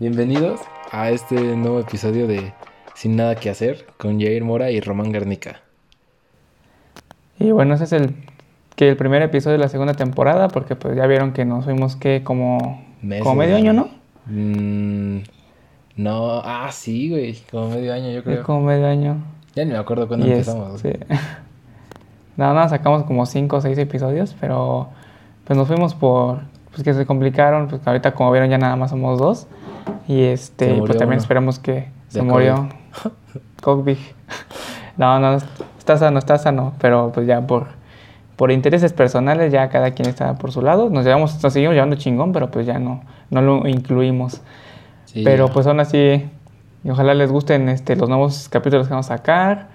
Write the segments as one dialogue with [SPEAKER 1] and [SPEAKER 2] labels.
[SPEAKER 1] bienvenidos a este nuevo episodio de Sin Nada que Hacer con Jair Mora y Román Garnica.
[SPEAKER 2] Y bueno, ese es el, que el primer episodio de la segunda temporada, porque pues ya vieron que nos fuimos que como,
[SPEAKER 1] Meses,
[SPEAKER 2] como medio año, ¿no?
[SPEAKER 1] Mm, no, ah, sí, güey, como medio año yo
[SPEAKER 2] Sí,
[SPEAKER 1] creo.
[SPEAKER 2] como medio año.
[SPEAKER 1] Ya ni me acuerdo cuándo empezamos.
[SPEAKER 2] este, Nada más sacamos como cinco o seis episodios, pero pues nos fuimos por, pues que se complicaron, pues ahorita como vieron ya nada más somos dos. Y este, pues también
[SPEAKER 1] uno.
[SPEAKER 2] esperamos que se
[SPEAKER 1] De
[SPEAKER 2] murió. COVID. no, no, está sano, está sano, pero pues ya por, por intereses personales ya cada quien está por su lado. Nos llevamos, nos seguimos llevando chingón, pero pues ya no, no lo incluimos.
[SPEAKER 1] Sí,
[SPEAKER 2] Pero
[SPEAKER 1] ya.
[SPEAKER 2] pues aún así, ojalá les gusten este, los nuevos capítulos que vamos a sacar.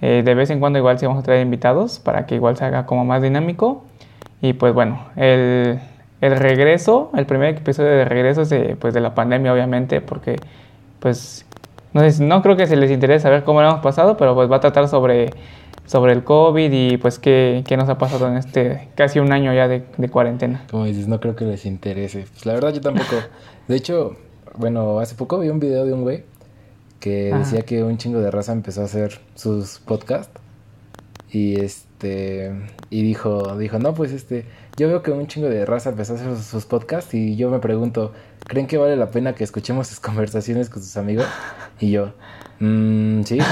[SPEAKER 2] Eh, de vez en cuando igual sí vamos a traer invitados para que igual se haga como más dinámico. Y pues bueno, el, el regreso, el primer episodio de regreso es de, pues, de la pandemia obviamente, porque pues no, no creo que se les interese saber cómo lo hemos pasado, pero pues va a tratar sobre, sobre el COVID y pues qué, qué nos ha pasado en este casi un año ya de, de cuarentena.
[SPEAKER 1] Como dices, no creo que les interese. Pues la verdad yo tampoco. De hecho, bueno, hace poco vi un video de un güey que
[SPEAKER 2] Ajá.
[SPEAKER 1] decía que un chingo de raza empezó a hacer sus podcasts. Y este y dijo, dijo, "No, pues este, yo veo que un chingo de raza empezó a hacer sus, sus podcasts y yo me pregunto, ¿creen que vale la pena que escuchemos sus conversaciones con sus amigos?" Y yo, "Mm, sí."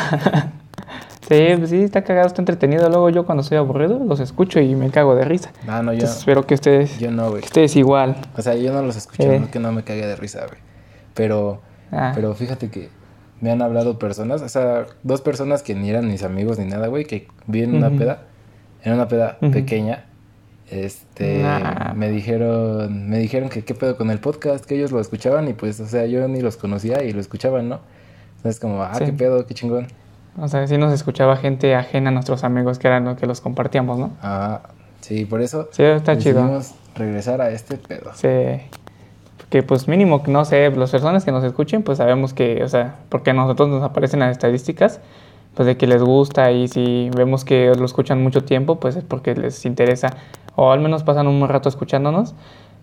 [SPEAKER 2] Sí, pues sí, está cagado, está entretenido. Luego yo cuando estoy aburrido los escucho y me cago de risa.
[SPEAKER 1] No, no, yo,
[SPEAKER 2] Entonces espero que ustedes,
[SPEAKER 1] yo no, güey.
[SPEAKER 2] que ustedes igual.
[SPEAKER 1] O sea, yo no los escucho,
[SPEAKER 2] Eh.
[SPEAKER 1] no que no me cague de risa, güey. Pero
[SPEAKER 2] Ah,
[SPEAKER 1] Pero fíjate que me han hablado personas, o sea, dos personas que ni eran mis amigos ni nada, güey, que vi en una peda, en una peda pequeña, este,
[SPEAKER 2] Nah.
[SPEAKER 1] me dijeron, me dijeron que qué pedo con el podcast, que ellos lo escuchaban y pues, o sea, yo ni los conocía y lo escuchaban, ¿no? Entonces como, ah,
[SPEAKER 2] Sí.
[SPEAKER 1] qué pedo, qué chingón.
[SPEAKER 2] o sea, sí nos escuchaba gente ajena a nuestros amigos que eran los que los compartíamos, ¿no?
[SPEAKER 1] Ah, sí, por eso
[SPEAKER 2] Sí, está chido.
[SPEAKER 1] regresar a este pedo.
[SPEAKER 2] Sí. Que pues mínimo, no sé, las personas que nos escuchen, pues sabemos que, o sea, porque a nosotros nos aparecen las estadísticas, pues de que les gusta y si vemos que lo escuchan mucho tiempo, pues es porque les interesa, o al menos pasan un buen rato escuchándonos,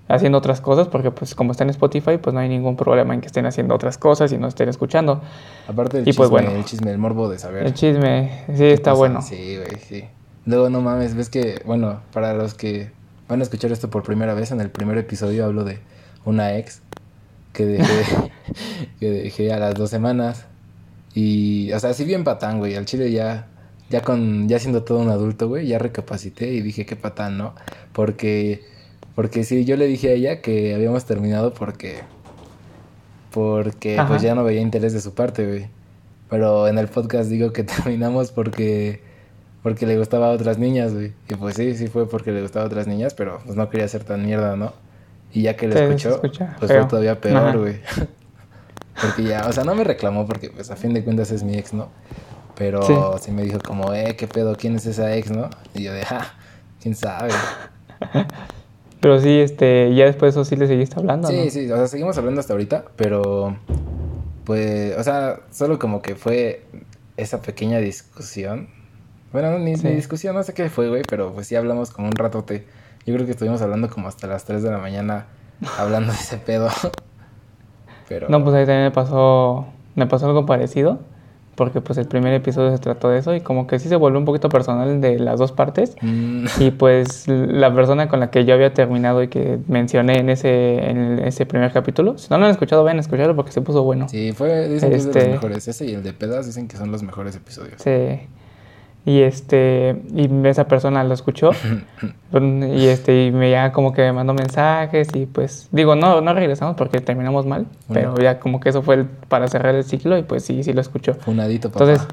[SPEAKER 2] haciendo otras cosas, porque pues como está en Spotify, pues no hay ningún problema en que estén haciendo otras cosas y no estén escuchando.
[SPEAKER 1] Aparte del
[SPEAKER 2] Y
[SPEAKER 1] chisme,
[SPEAKER 2] pues bueno.
[SPEAKER 1] el chisme, el morbo de saber.
[SPEAKER 2] El chisme, sí,
[SPEAKER 1] ¿Qué
[SPEAKER 2] está
[SPEAKER 1] pasa?
[SPEAKER 2] bueno.
[SPEAKER 1] Sí, güey, sí. Luego, no mames, ves que, bueno, para los que van a escuchar esto por primera vez, en el primer episodio hablo de una ex que dejé, que dejé a las dos semanas. Y, o sea, sí bien patán, güey. Al chile ya, ya con, ya siendo todo un adulto, güey, ya recapacité y dije, qué patán, ¿no? Porque, porque sí, yo le dije a ella que habíamos terminado porque, porque,
[SPEAKER 2] Ajá.
[SPEAKER 1] pues ya no veía interés de su parte, güey. Pero en el podcast digo que terminamos porque porque le gustaba a otras niñas, güey. Y pues sí, sí fue porque le gustaba a otras niñas, pero pues no quería ser tan mierda, ¿no? Y ya que
[SPEAKER 2] Sí, se
[SPEAKER 1] escuchó,
[SPEAKER 2] escucha
[SPEAKER 1] pues
[SPEAKER 2] feo.
[SPEAKER 1] fue todavía peor, güey. porque ya, o sea, no me reclamó porque pues a fin de cuentas es mi ex, ¿no? Pero
[SPEAKER 2] Sí.
[SPEAKER 1] sí, me dijo como, eh, ¿qué pedo? ¿Quién es esa ex, no? Y yo de, ah, ¿quién sabe?
[SPEAKER 2] Pero sí, este, ya después de eso sí le seguiste hablando,
[SPEAKER 1] Sí,
[SPEAKER 2] ¿no?
[SPEAKER 1] sí, o sea, seguimos hablando hasta ahorita, pero pues, o sea, solo como que fue esa pequeña discusión. Bueno, no, ni,
[SPEAKER 2] Sí.
[SPEAKER 1] ni discusión, no sé qué fue, güey, pero pues sí hablamos como un ratote. Yo creo que estuvimos hablando como hasta las 3 de la mañana hablando de ese pedo. Pero
[SPEAKER 2] No, pues ahí también me pasó, me pasó algo parecido, porque pues el primer episodio se trató de eso y como que sí se volvió un poquito personal de las dos partes.
[SPEAKER 1] mm,
[SPEAKER 2] Y pues la persona con la que yo había terminado y que mencioné en ese, en ese primer capítulo, si no lo han escuchado, vayan a escucharlo porque se puso bueno.
[SPEAKER 1] sí, fue, dicen que es de
[SPEAKER 2] Este-
[SPEAKER 1] los mejores. Ese y el de pedas dicen que son los mejores episodios.
[SPEAKER 2] Sí. Y este, y esa persona lo escuchó y este, y me ya como que me mandó mensajes y pues, digo, no, no regresamos porque terminamos mal,
[SPEAKER 1] Bueno.
[SPEAKER 2] pero ya como que eso fue el- para cerrar el ciclo y pues sí, sí lo escuchó.
[SPEAKER 1] Funadito, papá.
[SPEAKER 2] Entonces,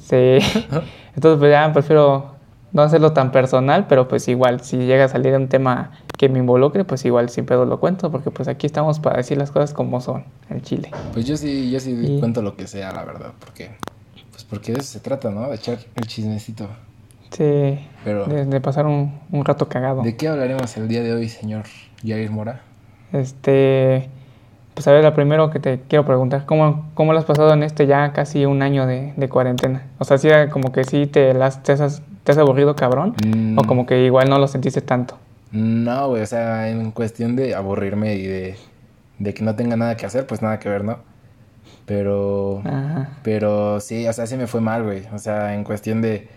[SPEAKER 2] sí. Entonces, pues ya prefiero no hacerlo tan personal, pero pues igual, si llega a salir un tema que me involucre, pues igual sin pedo lo cuento, porque pues aquí estamos para decir las cosas como son, el chile.
[SPEAKER 1] Pues yo sí, yo sí
[SPEAKER 2] Y-
[SPEAKER 1] cuento lo que sea, la verdad, porque pues porque de eso se trata, ¿no? De echar el chismecito.
[SPEAKER 2] Sí,
[SPEAKER 1] Pero
[SPEAKER 2] de, de pasar un, un rato cagado.
[SPEAKER 1] ¿de qué hablaremos el día de hoy, señor Jair Mora?
[SPEAKER 2] Este, pues a ver, lo primero que te quiero preguntar, ¿cómo, cómo lo has pasado en este ya casi un año de, de cuarentena? O sea, sí, como que sí te, las, te, has, te has aburrido cabrón,
[SPEAKER 1] Mm,
[SPEAKER 2] o como que igual no lo sentiste tanto.
[SPEAKER 1] No, güey, o sea, en cuestión de aburrirme y de, de que no tenga nada que hacer, pues nada que ver, ¿no? Pero,
[SPEAKER 2] Ajá.
[SPEAKER 1] pero sí, o sea, sí me fue mal, güey. O sea, en cuestión de,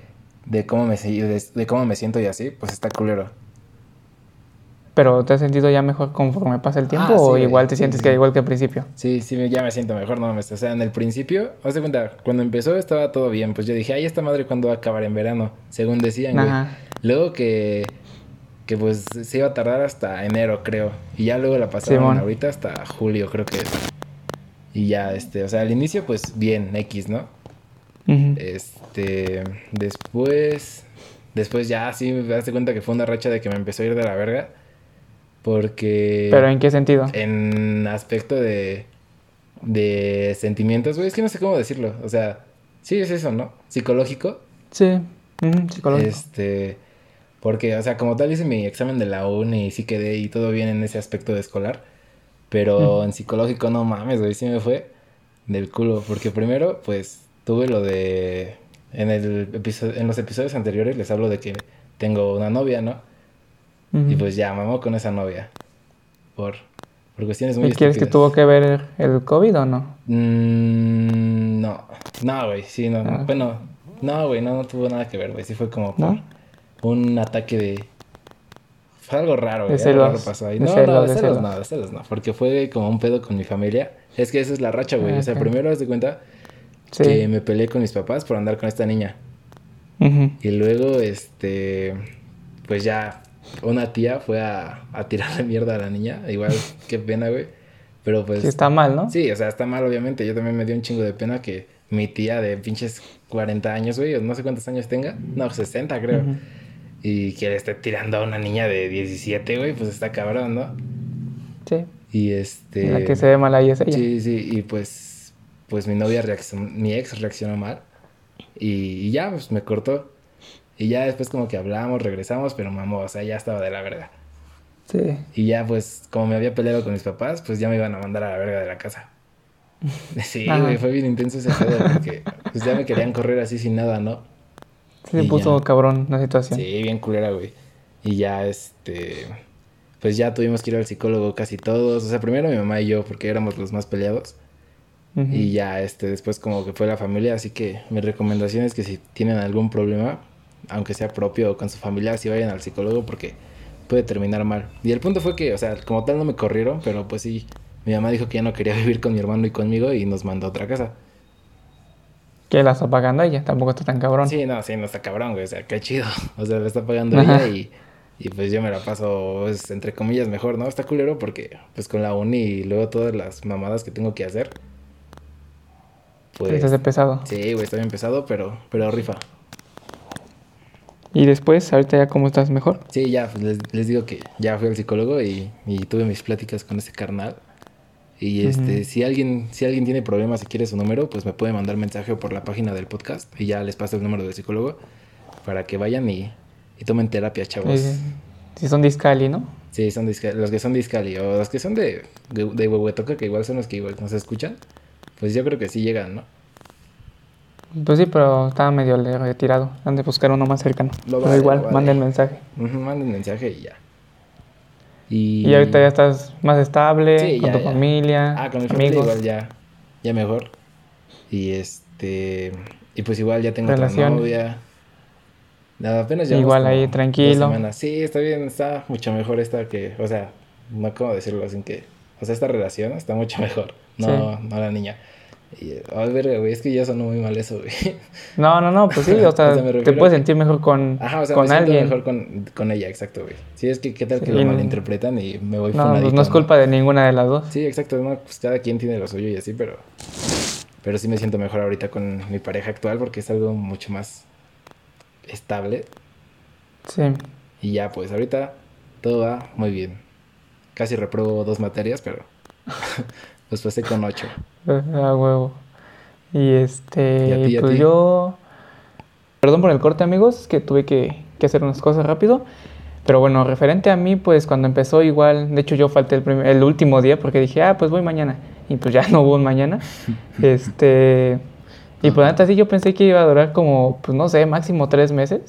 [SPEAKER 1] de cómo me de, de cómo me siento y así, pues está culero.
[SPEAKER 2] Pero ¿te has sentido ya mejor conforme pasa el tiempo
[SPEAKER 1] Ah, sí,
[SPEAKER 2] o
[SPEAKER 1] güey.
[SPEAKER 2] igual te
[SPEAKER 1] Sí,
[SPEAKER 2] sientes
[SPEAKER 1] sí,
[SPEAKER 2] que
[SPEAKER 1] sí.
[SPEAKER 2] igual que al principio?
[SPEAKER 1] Sí, sí, ya me siento mejor, no mames. O sea, en el principio, haz de cuenta, cuando empezó estaba todo bien. Pues yo dije, ay, esta madre cuándo va a acabar en verano, según decían, güey.
[SPEAKER 2] Ajá.
[SPEAKER 1] Luego que, que pues se iba a tardar hasta enero, creo. Y ya luego la pasaron
[SPEAKER 2] Simón.
[SPEAKER 1] ahorita hasta julio, creo que es. Y ya, este, o sea, al inicio, pues bien, X, ¿no? Este, después, después ya sí me das cuenta que fue una racha de que me empezó a ir de la verga. Porque...
[SPEAKER 2] ¿Pero en qué sentido?
[SPEAKER 1] En aspecto de. de sentimientos, güey. Es que no sé cómo decirlo. O sea, sí es eso, ¿no? Psicológico.
[SPEAKER 2] Sí, psicológico.
[SPEAKER 1] Este. Porque, o sea, como tal hice mi examen de la uni y sí quedé y todo bien en ese aspecto de escolar. Pero en psicológico, no mames, güey, sí me fue del culo. Porque primero, pues, tuve lo de. En, el episodio, en los episodios anteriores les hablo de que tengo una novia, ¿no? Y pues ya, mamó con esa novia. Por, por cuestiones muy
[SPEAKER 2] ¿Y quieres que tuvo que ver el COVID o no?
[SPEAKER 1] Mm, no. No, güey, sí, no.
[SPEAKER 2] Ah.
[SPEAKER 1] Bueno, no, güey, no, no tuvo nada que ver, güey. Sí fue como por
[SPEAKER 2] ¿No?
[SPEAKER 1] un ataque de... Fue algo raro, güey. algo raro pasó ahí. No, no, de celos no, de celos no. Porque fue como un pedo con mi familia. Es que esa es la racha, güey.
[SPEAKER 2] Ah,
[SPEAKER 1] O sea, primero, haz de cuenta
[SPEAKER 2] Sí.
[SPEAKER 1] que me peleé con mis papás por andar con esta niña.
[SPEAKER 2] Ujú.
[SPEAKER 1] Y luego, este, pues ya, una tía fue a, a tirarle mierda a la niña. Igual, qué pena, güey. Pero pues...
[SPEAKER 2] Sí está mal, ¿no?
[SPEAKER 1] Sí, o sea, está mal, obviamente. Yo también me dio un chingo de pena que mi tía de pinches 40 años, güey, no sé cuántos años tenga. No, 60 creo.
[SPEAKER 2] Ujú.
[SPEAKER 1] Y que le esté tirando a una niña de 17, güey, pues está cabrón, ¿no?
[SPEAKER 2] Sí.
[SPEAKER 1] Y este...
[SPEAKER 2] La que se ve mal ahí es ella.
[SPEAKER 1] Sí, sí, y pues, pues mi novia reaccionó, mi ex reaccionó mal. Y, y ya, pues me cortó. Y ya después como que hablamos, regresamos, pero mamó, o sea, ya estaba de la verga.
[SPEAKER 2] Sí.
[SPEAKER 1] Y ya pues, como me había peleado con mis papás, pues ya me iban a mandar a la verga de la casa. Sí, güey, fue bien intenso ese pedo porque pues ya me querían correr así sin nada, ¿no?
[SPEAKER 2] Sí se puso
[SPEAKER 1] ya.
[SPEAKER 2] cabrón la situación.
[SPEAKER 1] Sí, bien culera, güey. Y ya, este, pues ya tuvimos que ir al psicólogo casi todos. O sea, primero mi mamá y yo, porque éramos los más peleados. Y ya, este, después como que fue la familia. Así que mi recomendación es que si tienen algún problema, aunque sea propio o con su familia, si vayan al psicólogo porque puede terminar mal. Y el punto fue que, o sea, como tal no me corrieron, pero pues sí, mi mamá dijo que ya no quería vivir con mi hermano y conmigo y nos mandó a otra casa.
[SPEAKER 2] Que la está pagando ella, tampoco está tan cabrón.
[SPEAKER 1] Sí, no, sí, no está cabrón, güey. O sea, qué chido. O sea, le está pagando
[SPEAKER 2] Ajá.
[SPEAKER 1] ella y, y pues yo me la paso, pues, entre comillas, mejor, ¿no? Está culero porque, pues, con la uni y luego todas las mamadas que tengo que hacer.
[SPEAKER 2] Sí,
[SPEAKER 1] Pues,
[SPEAKER 2] se hace pesado.
[SPEAKER 1] sí, güey, está bien pesado, pero, pero rifa.
[SPEAKER 2] Y después, ahorita ya cómo estás mejor.
[SPEAKER 1] Sí, ya, pues, les, les digo que ya fui al psicólogo y, y tuve mis pláticas con ese carnal. Y este, si alguien, si alguien tiene problemas y quiere su número, pues me puede mandar mensaje por la página del podcast y ya les paso el número del psicólogo para que vayan y, y tomen terapia, chavos.
[SPEAKER 2] Si son discali, ¿no?
[SPEAKER 1] Sí, son disca- los que son discali o los que son de, de, de Huehuetoca, que igual son los que igual nos escuchan, pues yo creo que sí llegan, ¿no?
[SPEAKER 2] Pues sí, pero estaba medio retirado. Han de buscar uno más cercano.
[SPEAKER 1] Lo
[SPEAKER 2] pero
[SPEAKER 1] vale,
[SPEAKER 2] igual,
[SPEAKER 1] lo vale.
[SPEAKER 2] manden mensaje.
[SPEAKER 1] Ujú, manden mensaje y ya. Y,
[SPEAKER 2] Y ahorita ya estás más estable,
[SPEAKER 1] Sí,
[SPEAKER 2] con
[SPEAKER 1] ya,
[SPEAKER 2] tu
[SPEAKER 1] ya.
[SPEAKER 2] familia,
[SPEAKER 1] Ah, con mi familia
[SPEAKER 2] amigos.
[SPEAKER 1] igual ya, ya mejor. Y este, y pues igual ya tengo
[SPEAKER 2] Relación.
[SPEAKER 1] otra novia. Nada, apenas llevamos
[SPEAKER 2] Igual ahí, tranquilo.
[SPEAKER 1] semanas. Sí, está bien, está mucho mejor esta que, o sea, no como decirlo sin que, o sea, esta relación está mucho mejor. No, no la niña. Y, ay, verga, güey, es que ya sonó muy mal eso, güey.
[SPEAKER 2] No, no, no, pues sí, o sea,
[SPEAKER 1] O sea, me
[SPEAKER 2] te puedes sentir mejor con,
[SPEAKER 1] Ajá, o sea,
[SPEAKER 2] con
[SPEAKER 1] me
[SPEAKER 2] alguien.
[SPEAKER 1] mejor con, con ella, exacto, güey. Sí, es que qué tal que
[SPEAKER 2] Sí,
[SPEAKER 1] lo malinterpretan y me voy
[SPEAKER 2] No, pues no es culpa de ninguna de las dos.
[SPEAKER 1] Sí, exacto, no, pues cada quien tiene lo suyo y así, pero pero sí me siento mejor ahorita con mi pareja actual porque es algo mucho más estable
[SPEAKER 2] Sí.
[SPEAKER 1] y ya pues ahorita todo va muy bien. Casi repruebo dos materias, pero pues pasé con ocho.
[SPEAKER 2] A huevo. Y este,
[SPEAKER 1] ¿Y a ti, y a
[SPEAKER 2] pues yo. Perdón por el corte, amigos, es que tuve que, que hacer unas cosas rápido. Pero bueno, referente a mí, pues cuando empezó igual, de hecho yo falté el, primer- el último día porque dije, ah, pues voy mañana. Y pues ya no hubo un mañana. este. Y pues neta, sí, yo pensé que iba a durar como, pues no sé, máximo tres meses.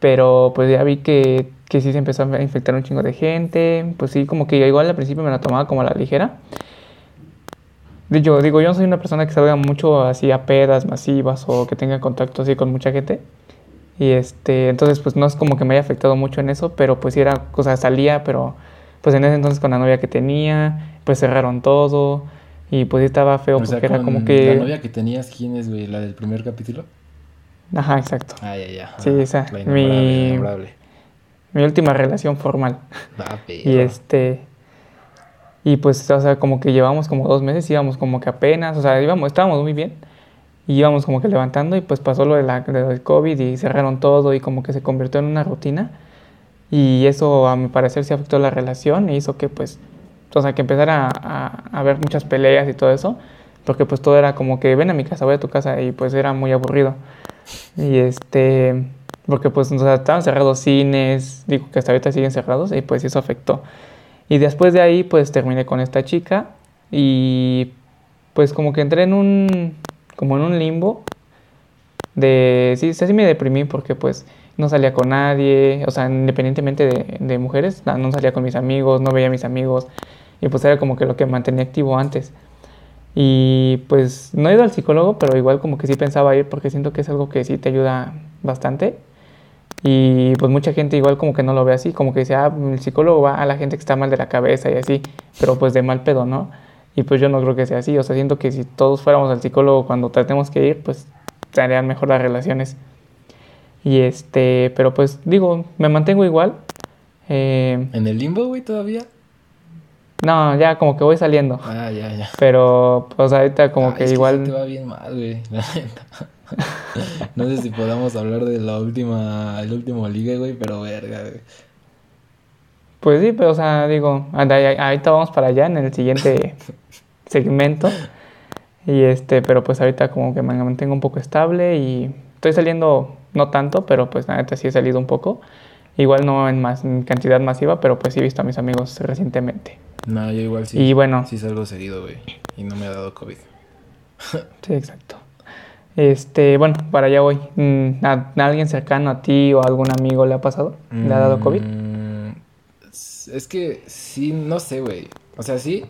[SPEAKER 2] Pero pues ya vi que, que sí se empezó a infectar un chingo de gente. Pues sí, como que igual al principio me la tomaba como a la ligera. Yo digo, yo no soy una persona que salga mucho así a pedas masivas o que tenga contacto así con mucha gente. Y este, entonces pues no es como que me haya afectado mucho en eso, pero pues era, o sea, salía, pero pues en ese entonces con la novia que tenía, pues cerraron todo y pues estaba feo porque era como que...
[SPEAKER 1] ¿La novia que tenías quién es, güey? ¿La del primer capítulo?
[SPEAKER 2] Ajá, exacto.
[SPEAKER 1] Ah, ya, ya.
[SPEAKER 2] Sí, esa.
[SPEAKER 1] La
[SPEAKER 2] mi, mi última relación formal.
[SPEAKER 1] Ah,
[SPEAKER 2] Y este... Y pues, o sea, como que llevamos como dos meses, íbamos como que apenas, o sea, íbamos, estábamos muy bien. Y íbamos como que levantando y pues pasó lo, de la, lo del COVID y cerraron todo y como que se convirtió en una rutina. Y eso a mi parecer sí afectó la relación e hizo que pues, o sea, que empezara a, a haber muchas peleas y todo eso. Porque pues todo era como que ven a mi casa, voy a tu casa y pues era muy aburrido. Y este, porque pues o sea, estaban cerrados cines, digo que hasta ahorita siguen cerrados y pues eso afectó. Y después de ahí pues terminé con esta chica y pues como que entré en un, como en un limbo de, sí, sí me deprimí porque pues no salía con nadie, o sea, independientemente de, mujeres, no, salía con mis amigos, no veía a mis amigos y pues era como que lo que mantenía activo antes. Y pues no he ido al psicólogo, pero igual como que sí pensaba ir porque siento que es algo que sí te ayuda bastante. Y pues mucha gente igual como que no lo ve así, como que dice, ah, el psicólogo va a la gente que está mal de la cabeza y así, pero pues de mal pedo, ¿no? Y pues yo no creo que sea así, o sea, siento que si todos fuéramos al psicólogo cuando tratemos que ir, pues serían mejor las relaciones. Y este, pero pues digo, me mantengo igual. Eh,
[SPEAKER 1] ¿En el limbo, güey, todavía?
[SPEAKER 2] no, ya como que voy saliendo.
[SPEAKER 1] Ah, ya, ya.
[SPEAKER 2] Pero pues ahorita como
[SPEAKER 1] Ah,
[SPEAKER 2] que
[SPEAKER 1] es
[SPEAKER 2] igual...
[SPEAKER 1] te va bien mal, güey. no sé si podamos hablar de la última, el último liga, güey, pero verga, güey.
[SPEAKER 2] Pues sí, pero o sea, digo, ahorita vamos para allá en el siguiente segmento. Y este, pero pues ahorita como que me mantengo un poco estable y estoy saliendo, no tanto, pero pues la neta sí he salido un poco. Igual no en, más, en cantidad masiva, pero pues sí he visto a mis amigos recientemente.
[SPEAKER 1] No, yo igual sí.
[SPEAKER 2] Y bueno,
[SPEAKER 1] Sí salgo seguido, güey. Y no me ha dado COVID.
[SPEAKER 2] sí, exacto. Este, bueno, para allá voy. Mm, ¿A, a alguien cercano a ti o a algún amigo le ha pasado? ¿Le ha dado COVID?
[SPEAKER 1] Mm, Es que sí, no sé, güey. O sea, sí.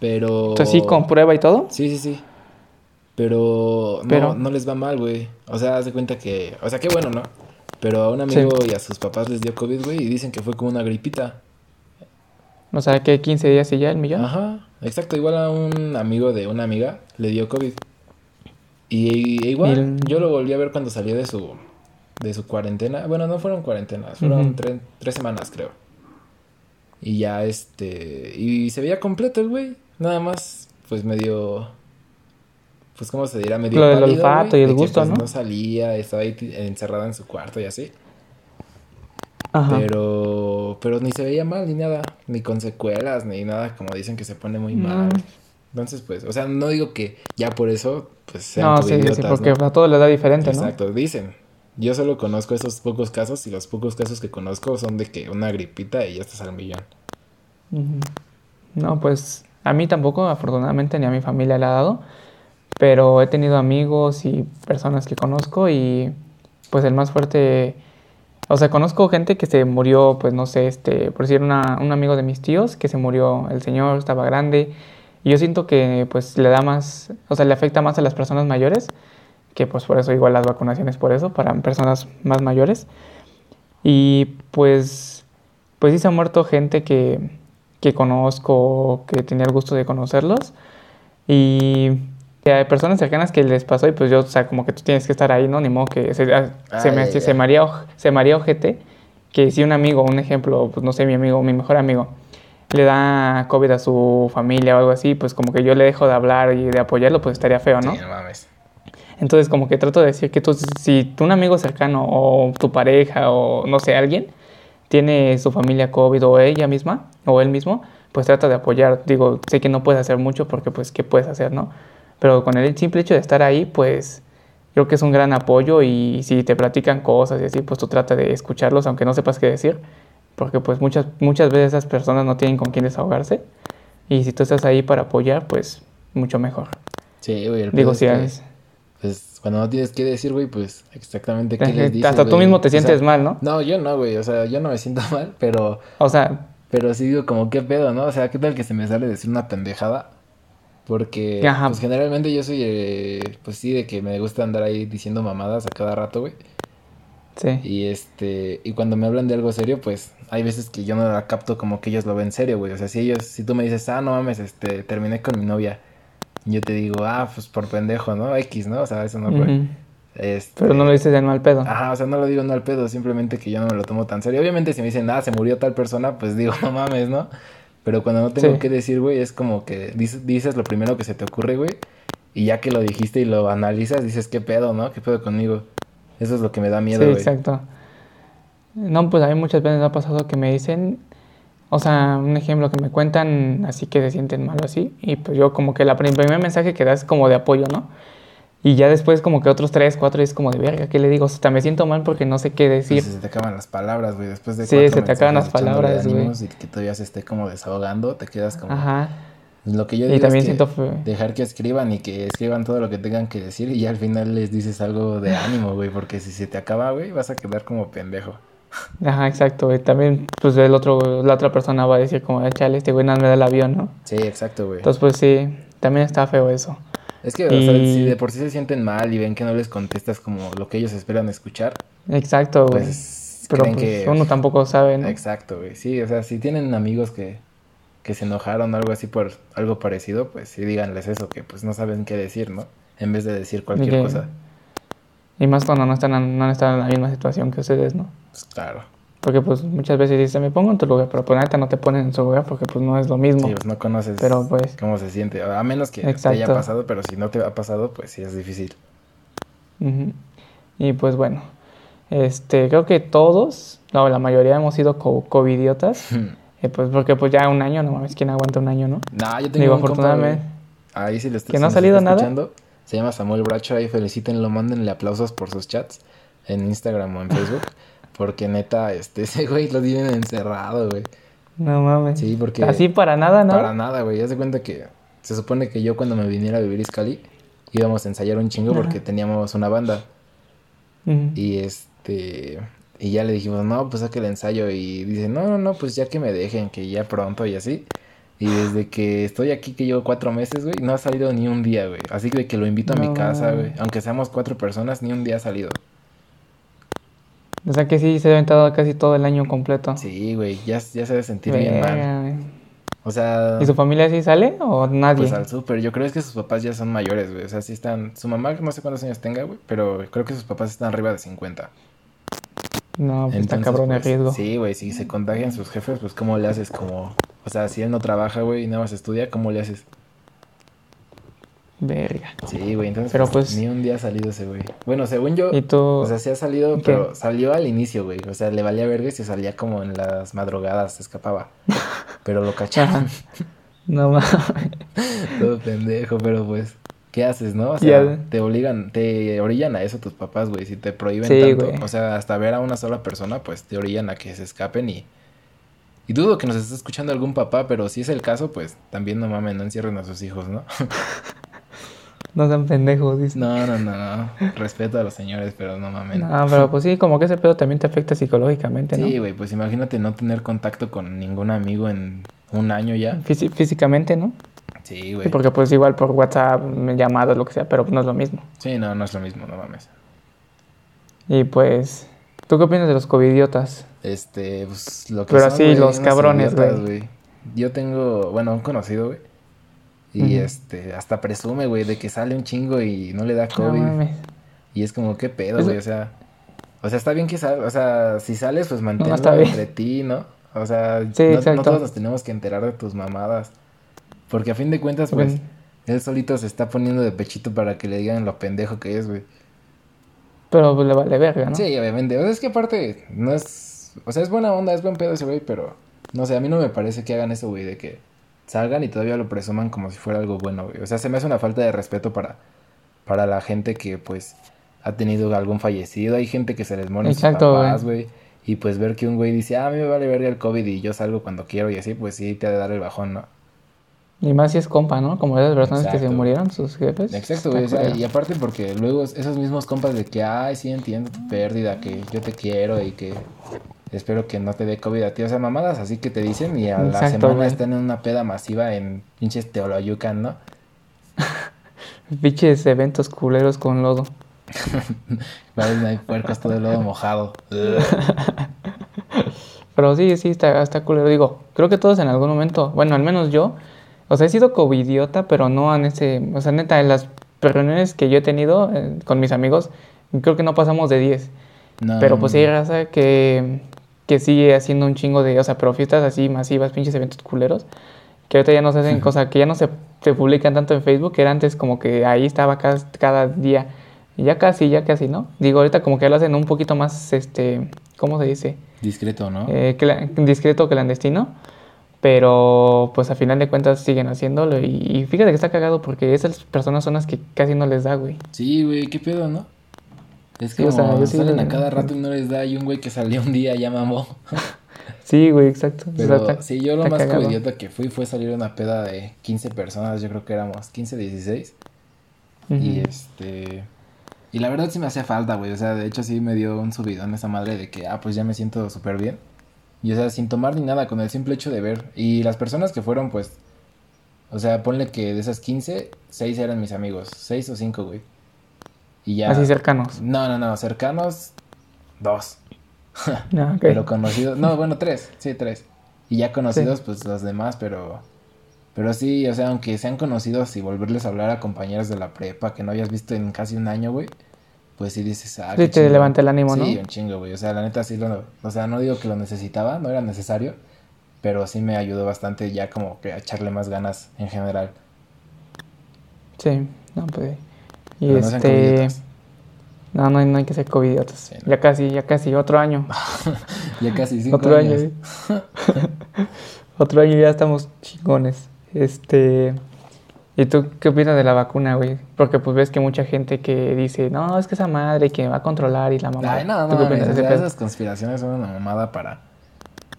[SPEAKER 1] Pero.
[SPEAKER 2] Entonces sí, con prueba y todo.
[SPEAKER 1] Sí, sí, sí. Pero, no,
[SPEAKER 2] Pero-
[SPEAKER 1] no les va mal, güey. O sea, haz de cuenta que. O sea, qué bueno, ¿no? Pero a un amigo y a sus papás les dio COVID, güey, y dicen que fue como una gripita.
[SPEAKER 2] O sea, que 15 días y ya el millón.
[SPEAKER 1] Ajá, exacto. Igual a un amigo de una amiga le dio COVID. Y, e igual,
[SPEAKER 2] el-
[SPEAKER 1] yo lo volví a ver cuando salió de su, de su cuarentena. Bueno, no fueron cuarentenas, fueron tre- tres semanas, creo. Y ya, este... Y se veía completo el güey. Nada más, pues medio... Pues, ¿cómo se dirá? Medio
[SPEAKER 2] Lo del olfato y el
[SPEAKER 1] que,
[SPEAKER 2] gusto,
[SPEAKER 1] pues,
[SPEAKER 2] ¿no?
[SPEAKER 1] no salía, estaba ahí encerrada en su cuarto y así.
[SPEAKER 2] Ajá.
[SPEAKER 1] Pero, pero ni se veía mal ni nada, ni con secuelas, ni nada, como dicen que se pone muy
[SPEAKER 2] No.
[SPEAKER 1] mal. Entonces, pues, o sea, no digo que ya por eso, pues, sean
[SPEAKER 2] No, sí, sí, sí, porque
[SPEAKER 1] ¿no?
[SPEAKER 2] a todos les da diferente, ¿no?
[SPEAKER 1] Exacto, dicen. Yo solo conozco esos pocos casos y los pocos casos que conozco son de que una gripita y ya estás al millón.
[SPEAKER 2] No, pues a mí tampoco, afortunadamente, ni a mi familia le ha dado, pero he tenido amigos y personas que conozco y pues el más fuerte, o sea, conozco gente que se murió, pues no sé, este, por decir una- un amigo de mis tíos que se murió, el señor estaba grande y yo siento que pues le da más, o sea, le afecta más a las personas mayores, que pues por eso igual las vacunaciones por eso, para personas más mayores. Y pues, pues sí se ha muerto gente que, que conozco, que tenía el gusto de conocerlos. Y hay personas cercanas que les pasó y pues yo, o sea, como que tú tienes que estar ahí, ¿no? Ni modo que se, ah, se, me, se, haría, oj- se me haría ojete que si un amigo, un ejemplo, pues no sé, mi amigo, mi mejor amigo, le da COVID a su familia o algo así, pues como que yo le dejo de hablar y de apoyarlo, pues estaría feo, ¿no?
[SPEAKER 1] Sí, no mames.
[SPEAKER 2] Entonces como que trato de decir que tú, si tu un amigo cercano o tu pareja o no sé, alguien tiene su familia COVID o ella misma o él mismo, pues trata de apoyar. Digo, sé que no puedes hacer mucho porque pues qué puedes hacer, ¿no? Pero con el simple hecho de estar ahí, pues creo que es un gran apoyo y si te platican cosas y así, pues tú trata de escucharlos aunque no sepas qué decir, porque pues muchas, muchas veces esas personas no tienen con quién desahogarse y si tú estás ahí para apoyar, pues mucho mejor.
[SPEAKER 1] Sí, güey, el
[SPEAKER 2] Digo, si
[SPEAKER 1] es. Pues cuando no tienes que decir, güey, pues exactamente qué
[SPEAKER 2] Hasta
[SPEAKER 1] les dices,
[SPEAKER 2] tú
[SPEAKER 1] güey.
[SPEAKER 2] mismo te
[SPEAKER 1] O sea,
[SPEAKER 2] sientes mal, ¿no?
[SPEAKER 1] No, yo no, güey, o sea, yo no me siento mal, pero,
[SPEAKER 2] O sea,
[SPEAKER 1] pero sí digo como qué pedo, ¿no? O sea, qué tal que se me sale decir una pendejada. Porque,
[SPEAKER 2] Ajá.
[SPEAKER 1] pues generalmente yo soy, eh, pues sí, de que me gusta andar ahí diciendo mamadas a cada rato, güey.
[SPEAKER 2] Sí.
[SPEAKER 1] Y este, y cuando me hablan de algo serio, pues hay veces que yo no la capto como que ellos lo ven serio, güey. O sea, si ellos, si tú me dices, ah, no mames, este, terminé con mi novia, yo te digo, ah, pues por pendejo, ¿no? X, ¿no? O sea, eso no fue. Este,
[SPEAKER 2] Pero no lo dices en mal pedo.
[SPEAKER 1] Ajá, o sea, no lo digo no al pedo, simplemente que yo no me lo tomo tan serio. Obviamente, si me dicen, ah, se murió tal persona, pues digo, no mames, ¿no? Pero cuando no tengo
[SPEAKER 2] Sí.
[SPEAKER 1] que decir, güey, es como que dices, dices lo primero que se te ocurre, güey. Y ya que lo dijiste y lo analizas, dices, ¿qué pedo, no? ¿Qué pedo conmigo? Eso es lo que me da miedo,
[SPEAKER 2] Sí, exacto. No, pues a mí muchas veces me ha pasado que me dicen, o sea, un ejemplo que me cuentan así que se sienten mal o así, y pues yo como que la prim- primer mensaje que das es como de apoyo, ¿no? Y ya después como que otros tres, cuatro es como de verga, ¿qué le digo? O sea, me siento mal porque no sé qué decir.
[SPEAKER 1] Pues se te acaban las palabras, güey. Después de
[SPEAKER 2] Sí, se te acaban las palabras, güey.
[SPEAKER 1] Y que todavía se esté como desahogando, te quedas como...
[SPEAKER 2] Ajá.
[SPEAKER 1] Lo que yo
[SPEAKER 2] Y
[SPEAKER 1] digo
[SPEAKER 2] también
[SPEAKER 1] es que
[SPEAKER 2] siento
[SPEAKER 1] dejar que escriban y que escriban todo lo que tengan que decir y al final les dices algo de ánimo, güey, porque si se te acaba, güey, vas a quedar como pendejo.
[SPEAKER 2] Ajá, exacto. Y también, pues el otro, la otra persona va a decir como, "Ah, chale, este güey nada me da el avión, ¿no?
[SPEAKER 1] Sí, exacto, güey.
[SPEAKER 2] Entonces, pues sí, también está feo eso.
[SPEAKER 1] Es que, o sea,
[SPEAKER 2] y-
[SPEAKER 1] si de por sí se sienten mal y ven que no les contestas como lo que ellos esperan escuchar,
[SPEAKER 2] Exacto, güey.
[SPEAKER 1] pues
[SPEAKER 2] Pero pues,
[SPEAKER 1] que...
[SPEAKER 2] uno tampoco sabe, ¿no?
[SPEAKER 1] Exacto, güey. Sí, o sea, si tienen amigos que, que se enojaron o algo así por algo parecido, pues sí díganles eso, que pues no saben qué decir, ¿no? En vez de decir cualquier
[SPEAKER 2] que-
[SPEAKER 1] cosa.
[SPEAKER 2] Y más cuando no están, no estado en la misma situación que ustedes, ¿no?
[SPEAKER 1] Pues claro.
[SPEAKER 2] Porque pues muchas veces dices, me pongo en tu lugar, pero pues neta no te ponen en su lugar porque pues no es lo mismo.
[SPEAKER 1] Sí, pues no conoces
[SPEAKER 2] Pero, pues-
[SPEAKER 1] cómo se siente. A menos que te haya pasado, pero si no te ha pasado, pues sí es difícil.
[SPEAKER 2] Y pues bueno, este, creo que todos, no, la mayoría hemos sido co covidiotas. eh, pues porque pues ya un año, no mames, ¿quién aguanta un año, no?
[SPEAKER 1] No, yo tengo
[SPEAKER 2] Digo,
[SPEAKER 1] un compa,
[SPEAKER 2] afortunadamente.
[SPEAKER 1] Ahí sí le está,
[SPEAKER 2] ¿Que no ha salido nada?
[SPEAKER 1] escuchando, Se llama Samuel Bracho, ahí felicítenlo, mándenle aplausos por sus chats en Instagram o en Facebook. Porque neta, este, ese güey lo tienen encerrado, güey.
[SPEAKER 2] No mames.
[SPEAKER 1] Sí, porque...
[SPEAKER 2] Así para nada, ¿no?
[SPEAKER 1] Para nada, güey. Haz de cuenta que se supone que yo cuando me viniera a vivir a Iscali íbamos a ensayar un chingo porque teníamos una banda. Y este. Y ya le dijimos, no, pues saque el ensayo. Y dice, no, no, no, pues ya que me dejen, que ya pronto y así. Y desde que estoy aquí, que llevo cuatro meses, güey, no ha salido ni un día, güey. Así que de que lo invito a mi casa, güey. Aunque seamos cuatro personas, ni un día ha salido.
[SPEAKER 2] O sea que sí se ha aventado casi todo el año completo.
[SPEAKER 1] Sí, güey, ya, ya se debe sentir bien mal. O sea,
[SPEAKER 2] ¿Y su familia sí sale o nadie?
[SPEAKER 1] pues al súper. Yo creo es que sus papás ya son mayores, güey. O sea, sí están. Su mamá no sé cuántos años tenga, güey. Pero creo que sus papás están arriba de 50.
[SPEAKER 2] No, pues está
[SPEAKER 1] Entonces,
[SPEAKER 2] cabrón el
[SPEAKER 1] pues,
[SPEAKER 2] riesgo.
[SPEAKER 1] Sí, güey, si se contagian sus jefes, pues ¿cómo le haces? Como, o sea, si él no trabaja, güey, y nada más estudia, ¿cómo le haces?
[SPEAKER 2] Verga.
[SPEAKER 1] Sí, güey, entonces
[SPEAKER 2] Pero,
[SPEAKER 1] pues,
[SPEAKER 2] pues-
[SPEAKER 1] ni un día ha salido ese güey. Bueno, según yo,
[SPEAKER 2] ¿Y tú?
[SPEAKER 1] o sea, sí ha salido,
[SPEAKER 2] ¿Qué?
[SPEAKER 1] pero salió al inicio, güey. O sea, le valía verga y se salía como en las madrugadas, se escapaba. Pero lo cacharon.
[SPEAKER 2] No mames.
[SPEAKER 1] Todo pendejo, pero pues, ¿qué haces, no? O sea, te obligan, te orillan a eso tus papás, güey. Si te prohíben
[SPEAKER 2] Sí,
[SPEAKER 1] tanto,
[SPEAKER 2] güey.
[SPEAKER 1] o sea, hasta ver a una sola persona, pues te orillan a que se escapen y... Y dudo que nos esté escuchando algún papá, pero si es el caso, pues también no mamen, no encierren a sus hijos, ¿no?
[SPEAKER 2] No sean pendejos, dice.
[SPEAKER 1] No, no, no. Respeto a los señores, pero no mamen.
[SPEAKER 2] No, pero pues sí, como que ese pedo también te afecta psicológicamente, ¿no?
[SPEAKER 1] Sí, güey, pues imagínate no tener contacto con ningún amigo en un año ya.
[SPEAKER 2] Físi- físicamente, ¿no?
[SPEAKER 1] Sí, güey.
[SPEAKER 2] Sí, porque pues igual por WhatsApp, llamadas, lo que sea, pero no es lo mismo.
[SPEAKER 1] Sí, no, no es lo mismo, no mames.
[SPEAKER 2] Y pues, ¿tú qué opinas de los covidiotas?
[SPEAKER 1] Este, pues lo que
[SPEAKER 2] Pero
[SPEAKER 1] son,
[SPEAKER 2] así, los cabrones, güey.
[SPEAKER 1] Yo tengo, bueno, un conocido, güey. Y este, hasta presume, güey, de que sale un chingo y no le da
[SPEAKER 2] No
[SPEAKER 1] COVID.
[SPEAKER 2] mames.
[SPEAKER 1] y es como, ¿qué pedo, güey? O sea, o sea, está bien que salgas, o sea, si sales, pues manténlo entre ti, ¿no? O sea,
[SPEAKER 2] Sí,
[SPEAKER 1] no, no todos nos tenemos que enterar de tus mamadas. Porque a fin de cuentas, pues, él solito se está poniendo de pechito para que le digan lo pendejo que es, güey.
[SPEAKER 2] Pero pues le vale verga, ¿no?
[SPEAKER 1] Sí, obviamente. O sea, es que aparte, no es. O sea, es buena onda, es buen pedo ese güey, pero. No sé, a mí no me parece que hagan eso, güey, de que salgan y todavía lo presuman como si fuera algo bueno, güey. O sea, se me hace una falta de respeto para, para la gente que, pues, ha tenido algún fallecido. Hay gente que se les mueren sus papás,
[SPEAKER 2] güey.
[SPEAKER 1] güey. Y pues ver que un güey dice, ah, a mí me vale verga el COVID y yo salgo cuando quiero y así, pues sí, te ha de dar el bajón, ¿no?
[SPEAKER 2] Y más si es compa, ¿no? Como esas personas que se murieron, sus jefes.
[SPEAKER 1] Exacto, güey. o sea,
[SPEAKER 2] culero.
[SPEAKER 1] y aparte porque luego esos mismos compas de que, ay, sí entiendo tu pérdida, que yo te quiero y que espero que no te dé COVID a ti. O sea, mamadas así que te dicen y a la semana
[SPEAKER 2] güey.
[SPEAKER 1] están en una peda masiva en pinches Teoloyucan, ¿no?
[SPEAKER 2] Pinches eventos culeros con lodo.
[SPEAKER 1] Vale, hay puercos todo el lodo mojado.
[SPEAKER 2] Pero sí, sí, está, está culero. Digo, creo que todos en algún momento, bueno, al menos yo, o sea, he sido covidiota, pero no en ese, o sea, neta, en las reuniones que yo he tenido eh, con mis amigos, creo que no pasamos de 10.
[SPEAKER 1] No,
[SPEAKER 2] Pero pues hay raza que, que sigue haciendo un chingo de, o sea, pero fiestas así masivas, pinches eventos culeros, que ahorita ya no se hacen cosas, que ya no se, se publican tanto en Facebook, que era antes como que ahí estaba cada, cada día. Y ya casi, ya casi, ¿no? Digo, ahorita como que lo hacen un poquito más, este, ¿cómo se dice?
[SPEAKER 1] Discreto, ¿no?
[SPEAKER 2] Eh, cla- discreto, clandestino. Pero pues a final de cuentas siguen haciéndolo. Y, y fíjate que está cagado porque esas personas son las que casi no les da, güey.
[SPEAKER 1] Sí, güey, qué pedo, ¿no? Es
[SPEAKER 2] Sí,
[SPEAKER 1] como
[SPEAKER 2] o sea, sí
[SPEAKER 1] salen
[SPEAKER 2] lo-
[SPEAKER 1] a cada rato y no les da. Y un güey que salió un día ya mamó.
[SPEAKER 2] Sí, güey, exacto. O sea,
[SPEAKER 1] Pero
[SPEAKER 2] está-
[SPEAKER 1] sí, yo lo más covidiota que fui fue salir a una peda de 15 personas. Yo creo que éramos 15, 16. Y este. Y la verdad sí me hacía falta, güey. O sea, de hecho sí me dio un subidón esa madre de que, ah, pues ya me siento súper bien. Y o sea, sin tomar ni nada, con el simple hecho de ver. Y las personas que fueron, pues. O sea, ponle que de esas 15, 6 eran mis amigos. 6 o 5, güey. Y ya.
[SPEAKER 2] Así cercanos.
[SPEAKER 1] No, no, no. Cercanos, dos.
[SPEAKER 2] Ah, ok.
[SPEAKER 1] Pero conocidos. No, bueno, tres. Sí, tres. Y ya conocidos, pues los demás, pero. Pero sí, o sea, aunque sean conocidos y volverles a hablar a compañeros de la prepa que no hayas visto en casi un año, güey. Pues sí dices, ah,
[SPEAKER 2] Sí, te levanta el ánimo, ¿no?
[SPEAKER 1] Sí, un chingo, güey. O sea, la neta sí lo. O sea, no digo que lo necesitaba, no era necesario. Pero sí me ayudó bastante ya como que a echarle más ganas en general.
[SPEAKER 2] Sí, no, pues. Y
[SPEAKER 1] Pero
[SPEAKER 2] este. No, no, hay- no hay que ser covidiotas.
[SPEAKER 1] Sí, no.
[SPEAKER 2] Ya casi, ya casi, otro año.
[SPEAKER 1] Ya casi cinco
[SPEAKER 2] otro
[SPEAKER 1] años.
[SPEAKER 2] año. otro año ya estamos chingones. Este. ¿Y tú qué opinas de la vacuna, güey? Porque pues ves que mucha gente que dice, no, es que esa madre que me va a controlar y la mamá.
[SPEAKER 1] Ay, no,
[SPEAKER 2] ¿Tú
[SPEAKER 1] no,
[SPEAKER 2] qué
[SPEAKER 1] mames,
[SPEAKER 2] de
[SPEAKER 1] esas conspiraciones son una mamada para.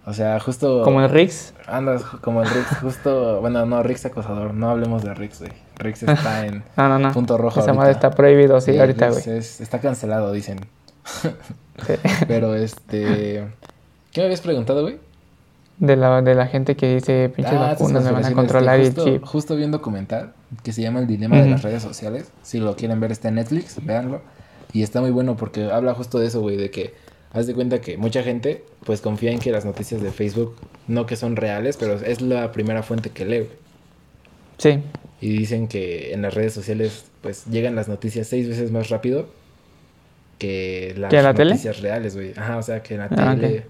[SPEAKER 1] O sea, justo.
[SPEAKER 2] Como el Rix.
[SPEAKER 1] Andas como el Rix, justo. Bueno, no, Rix acosador. No hablemos de Rix, güey. Rix está en
[SPEAKER 2] No, no, no.
[SPEAKER 1] punto rojo.
[SPEAKER 2] Esa
[SPEAKER 1] ahorita.
[SPEAKER 2] madre está prohibido, sí, ahorita, güey.
[SPEAKER 1] es- está cancelado, dicen.
[SPEAKER 2] Sí.
[SPEAKER 1] Pero este. ¿Qué me habías preguntado, güey?
[SPEAKER 2] De la, de la gente que dice, pinches
[SPEAKER 1] Ah,
[SPEAKER 2] vacunas me van a controlar
[SPEAKER 1] justo,
[SPEAKER 2] el chip.
[SPEAKER 1] Justo vi un documental que se llama El Dilema de las redes sociales. Si lo quieren ver, está en Netflix, véanlo. Y está muy bueno porque habla justo de eso, güey, de que haz de cuenta que mucha gente pues confía en que las noticias de Facebook no que son reales, pero es la primera fuente que lee. güey.
[SPEAKER 2] Sí,
[SPEAKER 1] Y dicen que en las redes sociales pues llegan las noticias seis veces más rápido que las noticias reales, güey. Ajá, o sea, que en la
[SPEAKER 2] Ah,
[SPEAKER 1] tele.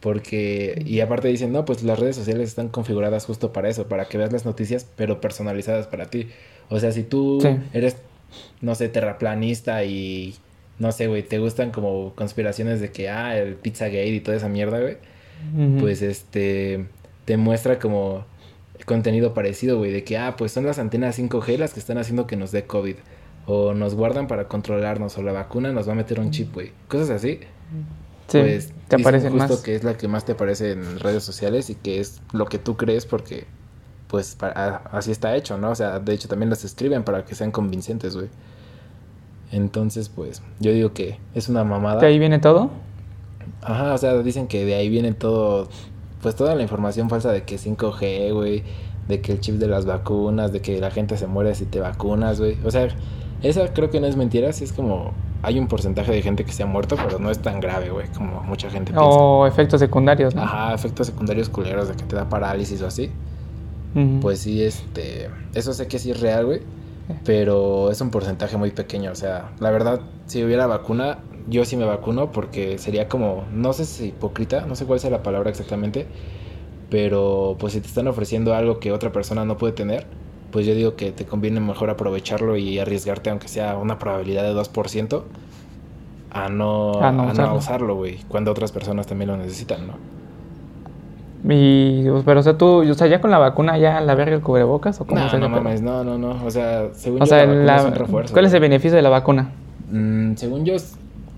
[SPEAKER 1] Porque, y aparte dicen, no, pues las redes sociales están configuradas justo para eso, para que veas las noticias, pero personalizadas para ti. O sea, si tú
[SPEAKER 2] Sí.
[SPEAKER 1] eres, no sé, terraplanista y, no sé, güey, te gustan como conspiraciones de que, ah, el Pizzagate y toda esa mierda, güey, pues este, te muestra como contenido parecido, güey, de que, ah, pues son las antenas 5G las que están haciendo que nos dé COVID. O nos guardan para controlarnos, o la vacuna nos va a meter un chip, güey. Cosas así
[SPEAKER 2] sí,
[SPEAKER 1] pues
[SPEAKER 2] te aparecen
[SPEAKER 1] justo
[SPEAKER 2] más.
[SPEAKER 1] que es la que más te aparece en redes sociales y que es lo que tú crees porque pues así está hecho, ¿no? O sea, de hecho también las escriben para que sean convincentes, güey. Entonces, pues yo digo que es una mamada.
[SPEAKER 2] ¿De ahí viene todo?
[SPEAKER 1] Ajá, o sea, dicen que de ahí viene todo, pues toda la información falsa de que 5G, güey, de que el chip de las vacunas, de que la gente se muere si te vacunas, güey. O sea, esa creo que no es mentira, sí es como hay un porcentaje de gente que se ha muerto, pero no es tan grave, güey, como mucha gente piensa.
[SPEAKER 2] O efectos secundarios, ¿no?
[SPEAKER 1] Ajá, efectos secundarios culeros de que te da parálisis o así.
[SPEAKER 2] Ujú.
[SPEAKER 1] Pues sí, este, eso sé que sí es real, güey, pero es un porcentaje muy pequeño, o sea, la verdad, si hubiera vacuna, yo sí me vacuno porque sería como, no sé si hipócrita, no sé cuál sea la palabra exactamente, pero pues si te están ofreciendo algo que otra persona no puede tener, pues yo digo que te conviene mejor aprovecharlo y arriesgarte aunque sea una probabilidad de 2% a no,
[SPEAKER 2] A no
[SPEAKER 1] a no
[SPEAKER 2] usarlo.
[SPEAKER 1] usarlo, güey, cuando otras personas también lo necesitan, ¿no?
[SPEAKER 2] Y, pero, o sea, tú, o sea, ya con la vacuna, ya la verga el cubrebocas, o cómo
[SPEAKER 1] No,
[SPEAKER 2] se
[SPEAKER 1] no
[SPEAKER 2] pero-
[SPEAKER 1] mames, no, no, no. O sea, según
[SPEAKER 2] O
[SPEAKER 1] yo,
[SPEAKER 2] sea,
[SPEAKER 1] la vacuna
[SPEAKER 2] la-
[SPEAKER 1] es un refuerzo.
[SPEAKER 2] ¿cuál es el
[SPEAKER 1] güey.
[SPEAKER 2] beneficio de la vacuna?
[SPEAKER 1] Mm, según yo, es-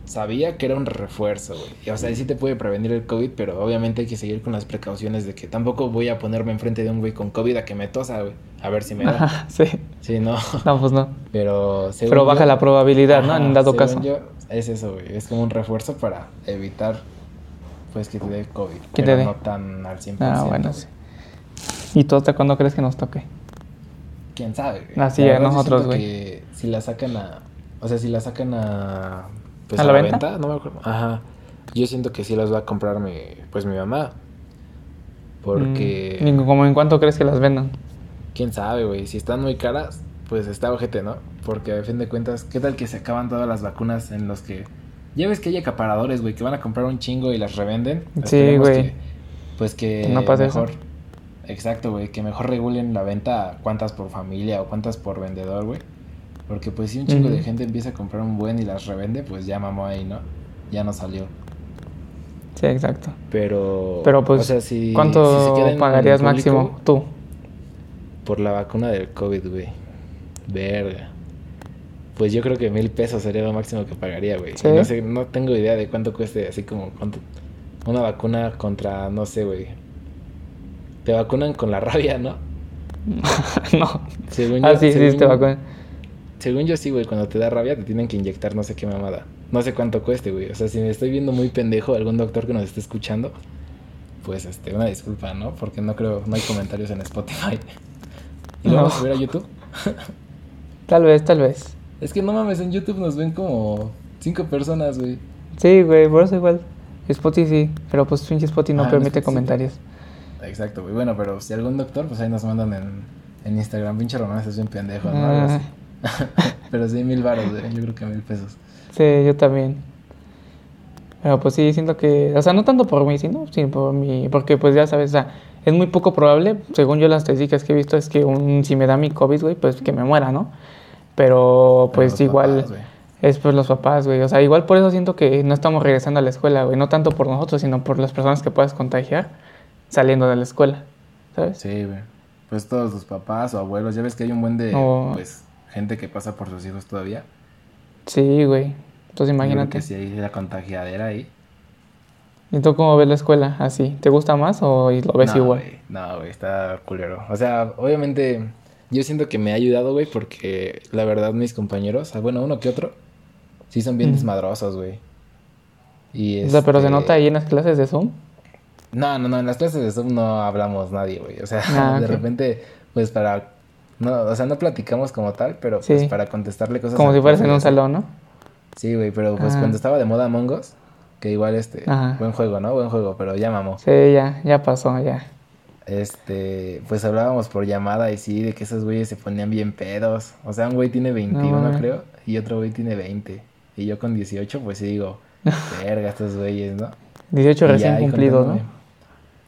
[SPEAKER 1] sabía que era un refuerzo, güey. O sea, sí te puede prevenir el COVID, pero obviamente hay que seguir con las precauciones de que tampoco voy a ponerme enfrente de un güey con COVID a que me tosa, güey. A ver si me da.
[SPEAKER 2] sí.
[SPEAKER 1] Sí, no.
[SPEAKER 2] No, pues no.
[SPEAKER 1] Pero, según
[SPEAKER 2] Pero baja
[SPEAKER 1] yo-
[SPEAKER 2] la probabilidad, ¿no? En dado
[SPEAKER 1] según
[SPEAKER 2] caso.
[SPEAKER 1] yo, es eso, güey. Es como un refuerzo para evitar, pues, que te dé COVID.
[SPEAKER 2] Que te dé.
[SPEAKER 1] no tan al 100%.
[SPEAKER 2] Ah, bueno, sí. ¿Y tú hasta cuándo crees que nos toque?
[SPEAKER 1] ¿Quién sabe, güey?
[SPEAKER 2] Así a nosotros, güey.
[SPEAKER 1] si la sacan a... O sea, si la sacan a... Pues
[SPEAKER 2] ¿A
[SPEAKER 1] a,
[SPEAKER 2] la venta?
[SPEAKER 1] venta? no me acuerdo. Ajá. Yo siento que sí las va a comprar mi... Pues mi mamá. Porque...
[SPEAKER 2] Mm, ¿y ¿Cómo en cuánto crees que las vendan?
[SPEAKER 1] quién sabe, güey. Si están muy caras, pues está ojete, ¿no? Porque a fin de cuentas, ¿qué tal que se acaban todas las vacunas en los que... Ya ves que hay acaparadores, güey, que van a comprar un chingo y las revenden.
[SPEAKER 2] Sí, güey.
[SPEAKER 1] pues que,
[SPEAKER 2] Que no pase eso.
[SPEAKER 1] mejor... Exacto, güey, que mejor regulen la venta cuántas por familia o cuántas por vendedor, güey. Porque pues si un chingo de gente empieza a comprar un buen y las revende, pues ya mamó ahí, ¿no? Ya no salió.
[SPEAKER 2] Sí, exacto.
[SPEAKER 1] Pero...
[SPEAKER 2] Pero pues,
[SPEAKER 1] o sea, si-
[SPEAKER 2] ¿cuánto
[SPEAKER 1] si se
[SPEAKER 2] pagarías máximo tú?
[SPEAKER 1] Por la vacuna del COVID, güey. Verga. Pues yo creo que mil pesos sería lo máximo que pagaría, güey.
[SPEAKER 2] ¿Sí?
[SPEAKER 1] No sé, no tengo idea de cuánto cueste, así como cuánto. Una vacuna contra, no sé, güey. Te vacunan con la rabia, ¿no?
[SPEAKER 2] no.
[SPEAKER 1] Según
[SPEAKER 2] Ah,
[SPEAKER 1] yo,
[SPEAKER 2] sí, sí,
[SPEAKER 1] según
[SPEAKER 2] te
[SPEAKER 1] yo-
[SPEAKER 2] vacunan.
[SPEAKER 1] Según yo sí, güey, cuando te da rabia te tienen que inyectar no sé qué mamada. No sé cuánto cueste, güey. O sea, si me estoy viendo muy pendejo, algún doctor que nos esté escuchando, pues este, una disculpa, ¿no? Porque no creo, no hay comentarios en Spotify. ¿Y lo
[SPEAKER 2] No.
[SPEAKER 1] vamos a subir a YouTube?
[SPEAKER 2] Tal vez, tal vez.
[SPEAKER 1] Es que no mames, en YouTube nos ven como cinco personas, güey.
[SPEAKER 2] Sí, güey, por eso igual. Spotify sí, pero pues pinche Spotify no
[SPEAKER 1] Ah,
[SPEAKER 2] permite comentarios.
[SPEAKER 1] Exacto, güey. Bueno, pero si algún doctor, pues ahí nos mandan en, en Instagram. Pinche Román, es bien pendejo, ¿no? Algo así. pero sí, mil baros, güey. Yo creo que mil pesos.
[SPEAKER 2] Sí, yo también. Pero pues sí, siento que, o sea, no tanto por mí, sino sí, por mí, porque pues ya sabes, o sea, es muy poco probable, según yo las estadísticas que he visto, es que un, si me da mi COVID, güey, pues que me muera, ¿no? Pero pues igual
[SPEAKER 1] papás,
[SPEAKER 2] es por los papás, güey, o sea, igual por eso siento que no estamos regresando a la escuela, güey, no tanto por nosotros, sino por las personas que puedas contagiar saliendo de la escuela, ¿sabes?
[SPEAKER 1] Sí, güey. Pues todos los papás o abuelos, ya ves que hay un buen de,
[SPEAKER 2] O-
[SPEAKER 1] pues, gente que pasa por sus hijos todavía.
[SPEAKER 2] Sí, güey. Entonces
[SPEAKER 1] creo
[SPEAKER 2] imagínate.
[SPEAKER 1] que sí hay la contagiadera ahí.
[SPEAKER 2] ¿Y tú cómo ves la escuela? ¿Así? ¿Te gusta más o lo ves
[SPEAKER 1] no,
[SPEAKER 2] igual?
[SPEAKER 1] no, güey, está culero. O sea, obviamente, yo siento que me ha ayudado, güey, porque la verdad mis compañeros, ah, bueno, uno que otro, sí son bien
[SPEAKER 2] Mm.
[SPEAKER 1] desmadrosos, güey. Y
[SPEAKER 2] O sea, pero se
[SPEAKER 1] este,
[SPEAKER 2] nota ahí en las clases de Zoom.
[SPEAKER 1] No, no, no, en las clases de Zoom no hablamos nadie, güey. O sea,
[SPEAKER 2] Ah,
[SPEAKER 1] de repente, pues para... No, o sea, no platicamos como tal, pero
[SPEAKER 2] Sí.
[SPEAKER 1] pues para contestarle cosas...
[SPEAKER 2] Como si fueras en un salón, ¿no?
[SPEAKER 1] Sí, güey, pero pues
[SPEAKER 2] Ah.
[SPEAKER 1] cuando estaba de moda Among Us, que igual este...
[SPEAKER 2] Ajá.
[SPEAKER 1] Buen juego, ¿no? Buen juego, pero ya mamó.
[SPEAKER 2] Sí, ya, ya pasó, ya.
[SPEAKER 1] Este, pues hablábamos por llamada y sí, de que esos güeyes se ponían bien pedos. O sea, un güey tiene 21,
[SPEAKER 2] mames.
[SPEAKER 1] creo, y otro güey tiene 20. Y yo con 18, pues sí digo, verga, estos güeyes, ¿no?
[SPEAKER 2] 18
[SPEAKER 1] Y
[SPEAKER 2] recién
[SPEAKER 1] ya
[SPEAKER 2] cumplidos, ¿no?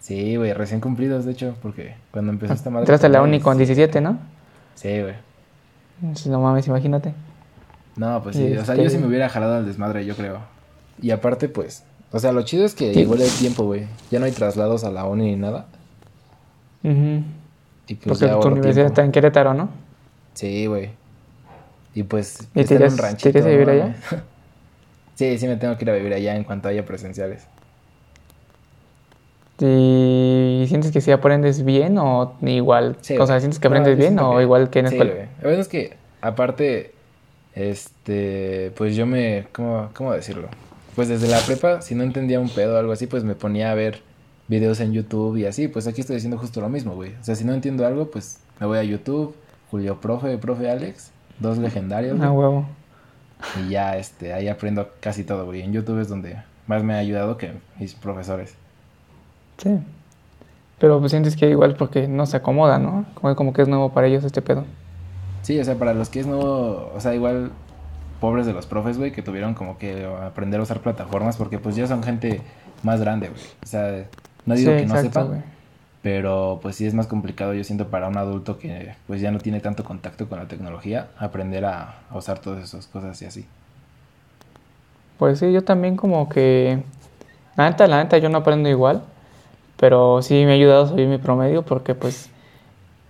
[SPEAKER 1] Sí, güey, recién cumplidos, de hecho, porque cuando empezó esta madre...
[SPEAKER 2] Entraste a la uni con 17, ¿no?
[SPEAKER 1] Sí, güey.
[SPEAKER 2] No mames, imagínate.
[SPEAKER 1] No, pues sí, o sea, yo
[SPEAKER 2] Este-
[SPEAKER 1] sí me hubiera jalado al desmadre, yo creo. Y aparte, pues, o sea, lo chido es que
[SPEAKER 2] Sí.
[SPEAKER 1] igual el tiempo, güey. Ya no hay traslados a la uni ni nada.
[SPEAKER 2] Ujú.
[SPEAKER 1] Y pues
[SPEAKER 2] Porque tu universidad
[SPEAKER 1] tiempo.
[SPEAKER 2] está en Querétaro, ¿no?
[SPEAKER 1] Sí, güey. Y pues,
[SPEAKER 2] ¿Y te a vivir
[SPEAKER 1] ¿no?
[SPEAKER 2] allá?
[SPEAKER 1] sí, sí me tengo que ir a vivir allá en cuanto haya presenciales.
[SPEAKER 2] ¿Y sientes que sí aprendes bien o igual?
[SPEAKER 1] Sí,
[SPEAKER 2] o sea. ¿sientes que aprendes bien o
[SPEAKER 1] que-
[SPEAKER 2] igual que en
[SPEAKER 1] sí,
[SPEAKER 2] escuela?
[SPEAKER 1] güey. La verdad es que, aparte, este, pues yo me, ¿cómo, cómo decirlo? Pues desde la prepa, si no entendía un pedo o algo así, pues me ponía a ver videos en YouTube y así. Pues aquí estoy diciendo justo lo mismo, güey. O sea, si no entiendo algo, pues me voy a YouTube, Julio Profe, Profe Alex, dos legendarios,
[SPEAKER 2] Ah,
[SPEAKER 1] güey,
[SPEAKER 2] huevo.
[SPEAKER 1] y ya, este, ahí aprendo casi todo, güey. En YouTube es donde más me ha ayudado que mis profesores.
[SPEAKER 2] Sí. Pero pues sientes que igual porque no se acomoda, ¿no? Como, como que es nuevo para ellos este pedo.
[SPEAKER 1] Sí, o sea, para los que es nuevo, o sea, igual pobres de los profes, güey, que tuvieron como que aprender a usar plataformas porque pues ya son gente más grande, güey. O sea, no digo
[SPEAKER 2] sí,
[SPEAKER 1] que no
[SPEAKER 2] exacto,
[SPEAKER 1] sepan, pero pues sí es más complicado, yo siento, para un adulto que pues ya no tiene tanto contacto con la tecnología, aprender a, a usar todas esas cosas y así.
[SPEAKER 2] Pues sí, yo también como que... La neta, la neta, yo no aprendo igual, pero sí me ha ayudado a subir mi promedio porque pues,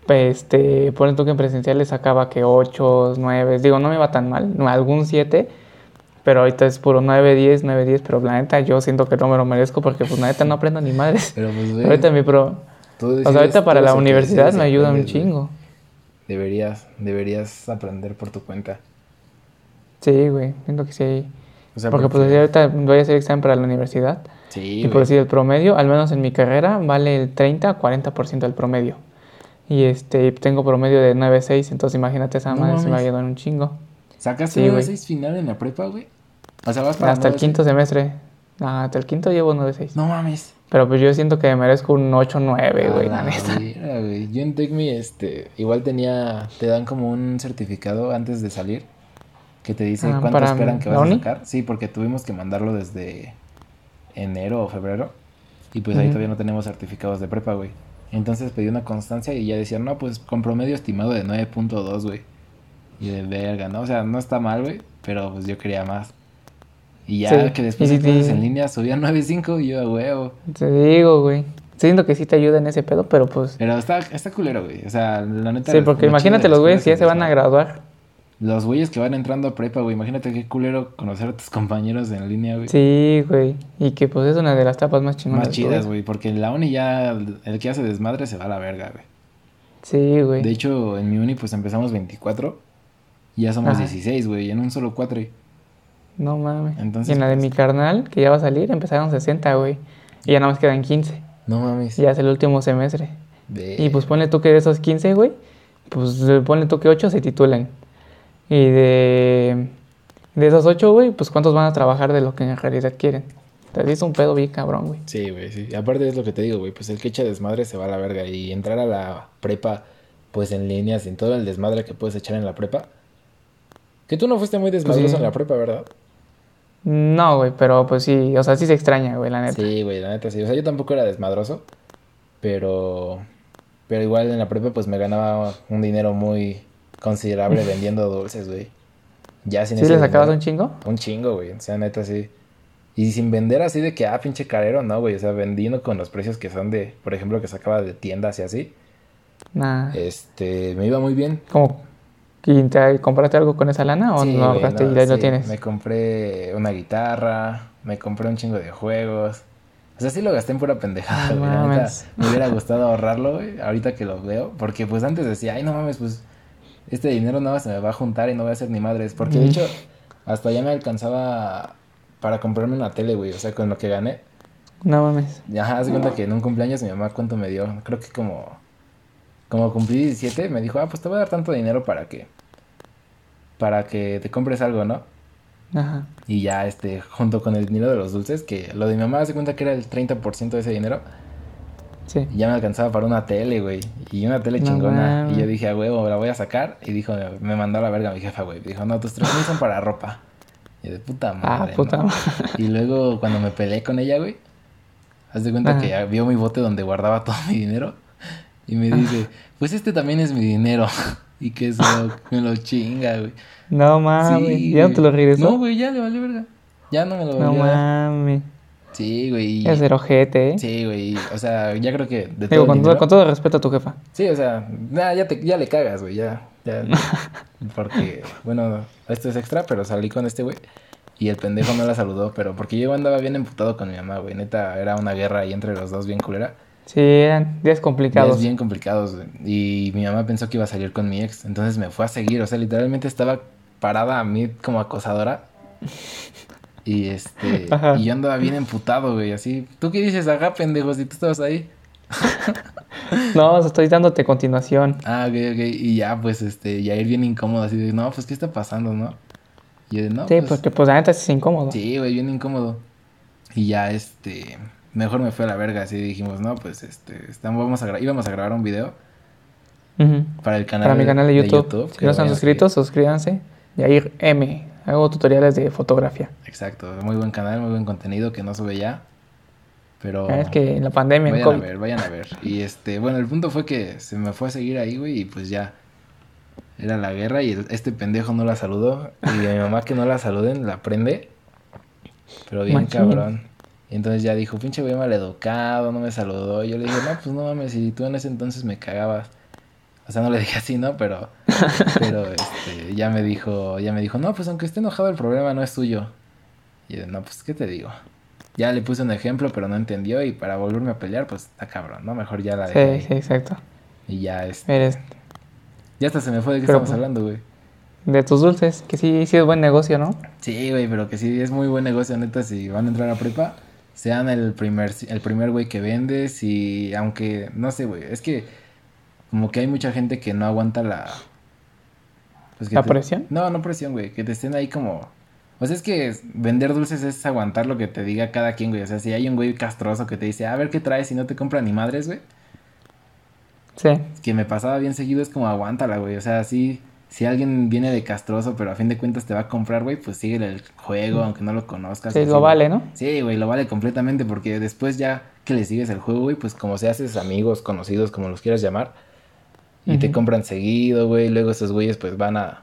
[SPEAKER 2] este, ponen tú que en presenciales sacaba que 8, 9, digo, no me iba tan mal, no, algún 7, Pero ahorita es puro 9, 10, 9, 10. Pero la neta, yo siento que no me lo merezco porque, pues, la neta no aprendo ni madres.
[SPEAKER 1] Pero pues, güey.
[SPEAKER 2] ahorita mi pro. O sea, ahorita para la universidad me ayuda un chingo.
[SPEAKER 1] Deberías, deberías aprender por tu cuenta.
[SPEAKER 2] Sí, güey. Siento que sí.
[SPEAKER 1] O sea,
[SPEAKER 2] Porque, pues, ahorita voy a hacer examen para la universidad.
[SPEAKER 1] Sí,
[SPEAKER 2] Y por decir, el promedio, al menos en mi carrera, vale el 30 a 40% del promedio. Y este, tengo promedio de 9.6, entonces imagínate esa
[SPEAKER 1] No
[SPEAKER 2] madre se me va a
[SPEAKER 1] mames.
[SPEAKER 2] ayudar un chingo.
[SPEAKER 1] ¿Sacaste
[SPEAKER 2] Sí,
[SPEAKER 1] un
[SPEAKER 2] güey.
[SPEAKER 1] 6 final en la prepa, güey? O sea, vas para
[SPEAKER 2] Hasta el
[SPEAKER 1] 9.6.
[SPEAKER 2] quinto semestre. Ah, hasta el quinto llevo 9.6.
[SPEAKER 1] No mames.
[SPEAKER 2] Pero pues yo siento que me merezco un 8.9, güey, la neta.
[SPEAKER 1] vera, güey. Yo en TechMe, este, igual tenía, te dan como un certificado antes de salir que te dice
[SPEAKER 2] Ah,
[SPEAKER 1] cuánto
[SPEAKER 2] ¿para
[SPEAKER 1] esperan que vas a sacar. Sí, porque tuvimos que mandarlo desde enero o febrero y pues ahí todavía no tenemos certificados de prepa, güey. Entonces pedí una constancia y ya decían, no, pues con promedio estimado de 9.2, güey. Y de verga, ¿no? O sea, no está mal, güey, pero pues yo quería más. Y ya
[SPEAKER 2] Sí,
[SPEAKER 1] que después de
[SPEAKER 2] sí,
[SPEAKER 1] clases
[SPEAKER 2] sí.
[SPEAKER 1] en línea subía 9.5 y yo, a huevo.
[SPEAKER 2] Te digo, güey. Siento que sí te ayuda en ese pedo, pero pues...
[SPEAKER 1] Pero está, está culero, güey. O sea, la neta.
[SPEAKER 2] Sí, porque imagínate los güeyes que ya se van a graduar.
[SPEAKER 1] Los güeyes que van entrando a prepa, güey. Imagínate qué culero conocer a tus compañeros en línea, güey.
[SPEAKER 2] Sí, güey. Y que pues es una de las tapas más chingonas.
[SPEAKER 1] Más
[SPEAKER 2] de
[SPEAKER 1] chidas, güey. Porque en la uni ya el que hace desmadre se va a la verga, güey.
[SPEAKER 2] Sí, güey.
[SPEAKER 1] De hecho, en mi uni pues empezamos 24 y ya somos
[SPEAKER 2] Ajá.
[SPEAKER 1] 16, güey. En un solo cuatro.
[SPEAKER 2] No mames.
[SPEAKER 1] Entonces,
[SPEAKER 2] y en la de
[SPEAKER 1] pues-
[SPEAKER 2] mi carnal, que ya va a salir, empezaron 60, güey. Y ya nada más quedan 15.
[SPEAKER 1] No mames.
[SPEAKER 2] Ya es el último semestre.
[SPEAKER 1] Ve-
[SPEAKER 2] Y pues ponle tú que de esos 15, güey, pues ponle tú que 8 se titulen. Y de, de esos 8, güey, pues cuántos van a trabajar de lo que en realidad quieren. Te es un pedo bien cabrón, güey.
[SPEAKER 1] Sí, güey, sí. Aparte es lo que te digo, güey. Pues el que echa desmadre se va a la verga. Y entrar a la prepa, pues en línea, sin todo el desmadre que puedes echar en la prepa. Que tú no fuiste muy desmadroso
[SPEAKER 2] sí.
[SPEAKER 1] en la prepa, ¿verdad?
[SPEAKER 2] No, güey, pero pues sí, o sea, sí se extraña, güey, la neta.
[SPEAKER 1] Sí, güey, la neta sí. O sea, yo tampoco era desmadroso, pero pero igual en la prepa pues me ganaba un dinero muy considerable vendiendo dulces, güey. Ya sin
[SPEAKER 2] ¿Sí
[SPEAKER 1] ese
[SPEAKER 2] le sacabas un chingo?
[SPEAKER 1] un chingo, güey. O sea, neta sí. Y sin vender así de que, ah, pinche carero, no, güey. O sea, vendiendo con los precios que son de, por ejemplo, que sacaba de tiendas y así.
[SPEAKER 2] Nah.
[SPEAKER 1] Este, me iba muy bien.
[SPEAKER 2] ¿Cómo? ¿Y te compraste algo con esa lana o
[SPEAKER 1] Sí,
[SPEAKER 2] lo
[SPEAKER 1] no,
[SPEAKER 2] y ahí lo
[SPEAKER 1] sí.
[SPEAKER 2] tienes?
[SPEAKER 1] Me compré una guitarra, me compré un chingo de juegos. O sea, sí lo gasté en pura pendejada, güey. Me hubiera gustado ahorrarlo, güey, ahorita que lo veo. Porque pues antes decía, ay, no mames, pues este dinero nada más se me va a juntar y no voy a hacer ni madres. Porque de
[SPEAKER 2] Mm.
[SPEAKER 1] hecho, hasta ya me alcanzaba para comprarme una tele, güey. O sea, con lo que gané.
[SPEAKER 2] No mames.
[SPEAKER 1] Ajá, haz de cuenta que en un cumpleaños mi mamá cuánto me dio. Creo que como, como cumplí 17, me dijo, ah, pues te voy a dar tanto dinero para que, para que te compres algo, ¿no?
[SPEAKER 2] Ajá.
[SPEAKER 1] Y ya, este, junto con el dinero de los dulces, que lo de mi mamá hace cuenta que era el 30% de ese dinero,
[SPEAKER 2] Sí.
[SPEAKER 1] y ya me alcanzaba para una tele, güey. Y una tele
[SPEAKER 2] No
[SPEAKER 1] chingona. Y yo dije, a huevo, la voy a sacar. Y dijo, me mandó a la verga mi jefa, güey. Dijo, no, tus tres mil son para ropa. Y yo de puta
[SPEAKER 2] Ah,
[SPEAKER 1] madre.
[SPEAKER 2] puta
[SPEAKER 1] ¿no?
[SPEAKER 2] madre.
[SPEAKER 1] Y luego cuando me peleé con ella, güey, haz de cuenta
[SPEAKER 2] Ajá.
[SPEAKER 1] que vio mi bote donde guardaba todo mi dinero. Y me dice, pues este también es mi dinero. Y que se lo, me lo chinga, güey.
[SPEAKER 2] No mames.
[SPEAKER 1] Sí,
[SPEAKER 2] ¿Ya no te lo regresó?
[SPEAKER 1] No, güey, ya le valió verga. Ya no me lo
[SPEAKER 2] No mames.
[SPEAKER 1] Sí, güey.
[SPEAKER 2] Es ser ojete, ¿eh?
[SPEAKER 1] Sí, güey. O sea, ya creo que de todo
[SPEAKER 2] Digo,
[SPEAKER 1] el
[SPEAKER 2] con todo, con todo respeto a tu jefa.
[SPEAKER 1] Sí, o sea, nah, ya, te, ya le cagas, güey, ya, ya. Porque, bueno, esto es extra, pero salí con este güey. Y el pendejo no la saludó, pero porque yo andaba bien emputado con mi mamá, güey. Neta, era una guerra ahí entre los dos bien culera.
[SPEAKER 2] Sí, eran días complicados.
[SPEAKER 1] Días bien complicados, güey. Y mi mamá pensó que iba a salir con mi ex. Entonces me fue a seguir. O sea, literalmente estaba parada a mí como acosadora. Y este.
[SPEAKER 2] Ajá.
[SPEAKER 1] Y yo andaba bien emputado, güey. Así. ¿Tú qué dices acá, pendejo? Si tú estabas ahí.
[SPEAKER 2] No, estoy dándote continuación.
[SPEAKER 1] Ah, ok, ok. Y ya, pues, este, ya ir bien incómodo, así de, no, pues, ¿qué está pasando, no? Y yo de, no,
[SPEAKER 2] sí,
[SPEAKER 1] pues,
[SPEAKER 2] porque pues la neta es incómodo.
[SPEAKER 1] sí, güey, bien incómodo. Y ya, este, mejor me fue a la verga, así dijimos, no, pues, este, estamos, vamos a íbamos a grabar un video para el canal
[SPEAKER 2] Para mi canal de YouTube. si
[SPEAKER 1] que
[SPEAKER 2] no están suscritos, suscríbanse. Yair M. Hago tutoriales de fotografía.
[SPEAKER 1] Exacto, muy buen canal, muy buen contenido que no sube ya. Pero
[SPEAKER 2] Ah, Es que en la pandemia, en
[SPEAKER 1] vayan a ver, vayan a ver. Y este, bueno, el punto fue que se me fue a seguir ahí, güey, y pues ya. Era la guerra y este pendejo no la saludó. Y a mi mamá que no la saluden, la prende. Pero bien
[SPEAKER 2] Machín.
[SPEAKER 1] cabrón. Y entonces ya dijo, pinche güey maleducado, no me saludó. Y yo le dije, no, pues no mames, si tú en ese entonces me cagabas. O sea, no le dije así, ¿no? Pero, pero este, ya me dijo, ya me dijo, no, pues aunque esté enojado el problema no es suyo. Y yo, no, pues, ¿qué te digo? Ya le puse un ejemplo, pero no entendió y para volverme a pelear, pues, está cabrón, ¿no? Mejor ya la dejé.
[SPEAKER 2] Sí, sí, exacto.
[SPEAKER 1] Y ya, este,
[SPEAKER 2] Eres
[SPEAKER 1] ya hasta se me fue de qué
[SPEAKER 2] Pero,
[SPEAKER 1] estamos
[SPEAKER 2] pues,
[SPEAKER 1] hablando, güey.
[SPEAKER 2] de tus dulces, que sí, sí es buen negocio, ¿no?
[SPEAKER 1] Sí, güey, pero que sí es muy buen negocio, neta, si van a entrar a prepa, sean el primer, el primer güey que vendes y aunque, no sé, güey, es que como que hay mucha gente que no aguanta la... pues,
[SPEAKER 2] ¿La
[SPEAKER 1] te-
[SPEAKER 2] presión?
[SPEAKER 1] No, no presión, güey, que te estén ahí como... O sea, es que vender dulces es aguantar lo que te diga cada quien, güey. O sea, si hay un güey castroso que te dice, a ver qué traes y no te compra ni madres, güey.
[SPEAKER 2] Sí.
[SPEAKER 1] Que me pasaba bien seguido es como aguántala, güey. O sea, sí, si alguien viene de castroso, pero a fin de cuentas te va a comprar, güey, pues síguele el juego, aunque no lo conozcas.
[SPEAKER 2] Sí,
[SPEAKER 1] así,
[SPEAKER 2] lo vale, ¿no?
[SPEAKER 1] Sí, güey, lo vale completamente porque después ya que le sigues el juego, güey, pues como se haces amigos, conocidos, como los quieras llamar, y te compran seguido, güey, luego esos güeyes pues van a,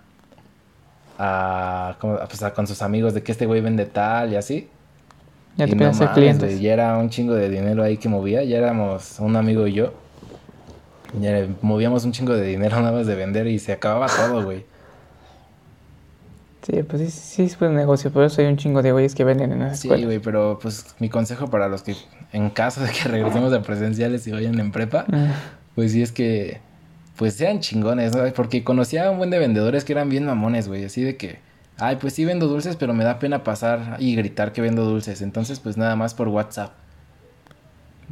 [SPEAKER 1] a, ¿cómo? pues, a- con sus amigos de que este güey vende tal y así.
[SPEAKER 2] Ya
[SPEAKER 1] y
[SPEAKER 2] te
[SPEAKER 1] no
[SPEAKER 2] a ser
[SPEAKER 1] mames,
[SPEAKER 2] clientes.
[SPEAKER 1] ya era un chingo de dinero ahí que movía, ya éramos un amigo y yo. Ya movíamos un chingo de dinero nada más de vender y se acababa todo, güey.
[SPEAKER 2] Sí, pues sí, sí es buen negocio, por eso hay un chingo de güeyes que venden en las
[SPEAKER 1] Sí, güey, pero pues mi consejo para los que en caso de que regresemos a presenciales y vayan en prepa,
[SPEAKER 2] Mm.
[SPEAKER 1] Pues sí, es que, pues sean chingones, ¿no? Porque conocía a un buen de vendedores que eran bien mamones, güey, así de que, ay, pues sí vendo dulces, pero me da pena pasar y gritar que vendo dulces, entonces pues nada más por WhatsApp.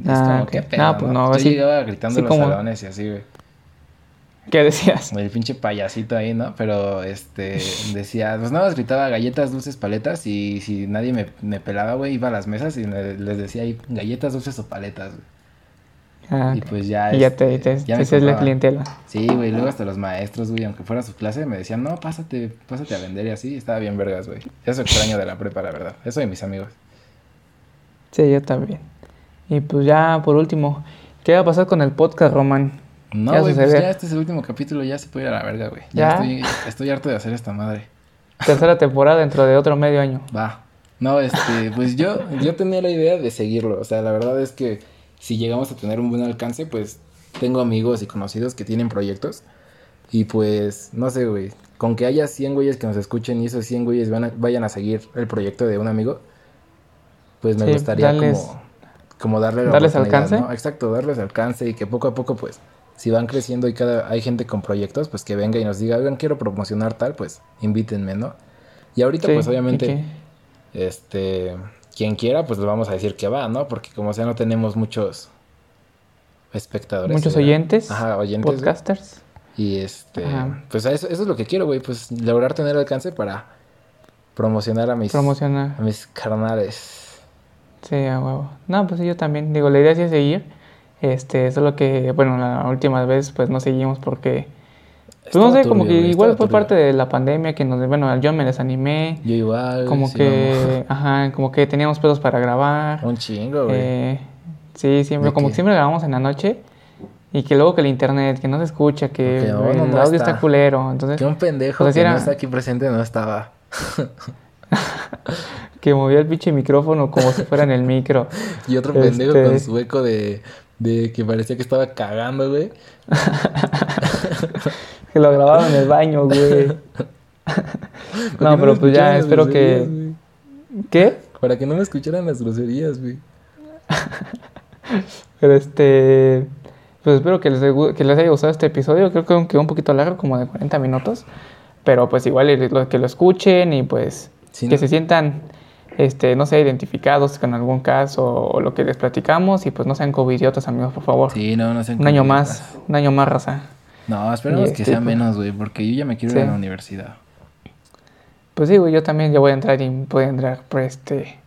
[SPEAKER 1] Es
[SPEAKER 2] Ah,
[SPEAKER 1] como, qué pedo,
[SPEAKER 2] No, pues no,
[SPEAKER 1] Yo
[SPEAKER 2] así-
[SPEAKER 1] llegaba gritando en los
[SPEAKER 2] como-
[SPEAKER 1] salones y así, güey.
[SPEAKER 2] ¿Qué decías?
[SPEAKER 1] El pinche payasito ahí, ¿no? Pero, este, decía, pues nada más gritaba galletas, dulces, paletas y si nadie me, me pelaba, güey, iba a las mesas y le- les decía ahí galletas, dulces o paletas, güey.
[SPEAKER 2] Ah,
[SPEAKER 1] Y pues ya,
[SPEAKER 2] y ya te,
[SPEAKER 1] este,
[SPEAKER 2] te,
[SPEAKER 1] ya
[SPEAKER 2] te
[SPEAKER 1] me
[SPEAKER 2] haces la clientela.
[SPEAKER 1] Sí, güey, luego hasta los maestros, güey, aunque fuera su clase, me decían, no, pásate, pásate a vender y así, estaba bien vergas, güey. Eso extraño de la prepa, la verdad. Eso de mis amigos.
[SPEAKER 2] Sí, yo también. Y pues ya, por último, ¿qué va a pasar con el podcast, Román?
[SPEAKER 1] No,
[SPEAKER 2] ¿Qué vas a
[SPEAKER 1] güey, pues ya este es el último capítulo, ya se puede ir a la verga, güey. Ya,
[SPEAKER 2] ¿Ya?
[SPEAKER 1] Estoy, estoy harto de hacer esta madre.
[SPEAKER 2] Tercera temporada dentro de otro medio año.
[SPEAKER 1] Va. No, este, pues yo, yo tenía la idea de seguirlo. O sea, la verdad es que si llegamos a tener un buen alcance, pues tengo amigos y conocidos que tienen proyectos. Y pues, no sé, güey. Con que haya 100 güeyes que nos escuchen y esos 100 güeyes van a- vayan a seguir el proyecto de un amigo, pues me
[SPEAKER 2] Sí,
[SPEAKER 1] gustaría
[SPEAKER 2] darles-
[SPEAKER 1] como, como darle la
[SPEAKER 2] darles alcance.
[SPEAKER 1] ¿no? Exacto, darles alcance y que poco a poco, pues, si van creciendo y cada hay gente con proyectos, pues que venga y nos diga, oigan, quiero promocionar tal, pues invítenme, ¿no? Y ahorita,
[SPEAKER 2] Sí,
[SPEAKER 1] pues obviamente este, quien quiera, pues le vamos a decir que va, ¿no? Porque como sea, no tenemos muchos espectadores.
[SPEAKER 2] Muchos
[SPEAKER 1] ¿verdad?
[SPEAKER 2] oyentes,
[SPEAKER 1] Ajá, oyentes.
[SPEAKER 2] podcasters.
[SPEAKER 1] Y este,
[SPEAKER 2] Ajá.
[SPEAKER 1] pues eso, eso es lo que quiero, güey, pues lograr tener alcance para promocionar a mis,
[SPEAKER 2] Promocionar.
[SPEAKER 1] a mis carnales.
[SPEAKER 2] Sí, a huevo. No, pues yo también. Digo, la idea sí es seguir. Este, solo que, bueno, la última vez pues no seguimos porque... Pues no sé, como que igual fue
[SPEAKER 1] turbio.
[SPEAKER 2] parte de la pandemia que nos... Bueno, yo me desanimé.
[SPEAKER 1] Yo igual.
[SPEAKER 2] Como
[SPEAKER 1] sí,
[SPEAKER 2] que... Ajá, como que teníamos pedos para grabar.
[SPEAKER 1] Un chingo, güey.
[SPEAKER 2] Eh, sí, siempre,
[SPEAKER 1] ¿De
[SPEAKER 2] como que siempre grabamos en la noche y que luego que el internet, que no se escucha, que
[SPEAKER 1] Que no,
[SPEAKER 2] el
[SPEAKER 1] no, no
[SPEAKER 2] audio
[SPEAKER 1] está.
[SPEAKER 2] está culero, entonces
[SPEAKER 1] que un pendejo
[SPEAKER 2] sí
[SPEAKER 1] que no está aquí presente no estaba.
[SPEAKER 2] que movía el pinche micrófono como si fuera en el micro.
[SPEAKER 1] Y otro pendejo
[SPEAKER 2] Este-
[SPEAKER 1] con su eco de, de que parecía que estaba cagando, güey.
[SPEAKER 2] Que lo grabaron en el baño, güey. No, pero pues ya espero que... ¿Qué?
[SPEAKER 1] Para que no me escucharan las groserías, güey.
[SPEAKER 2] Pero este... Pues espero que les, que les haya gustado este episodio. Creo que quedó un poquito largo, como de 40 minutos. Pero pues igual que lo escuchen y pues
[SPEAKER 1] Sí,
[SPEAKER 2] que
[SPEAKER 1] ¿no?
[SPEAKER 2] se sientan, este, no sé, identificados con algún caso o lo que les platicamos y pues no sean covidiotas, amigos, por favor.
[SPEAKER 1] Sí, no, no sean
[SPEAKER 2] un año más, un año más, raza.
[SPEAKER 1] No, esperemos que
[SPEAKER 2] este,
[SPEAKER 1] sea
[SPEAKER 2] pues-
[SPEAKER 1] menos, güey, porque yo ya me quiero
[SPEAKER 2] Sí.
[SPEAKER 1] ir a la universidad.
[SPEAKER 2] Pues sí, güey, yo también ya voy a entrar y voy a entrar por este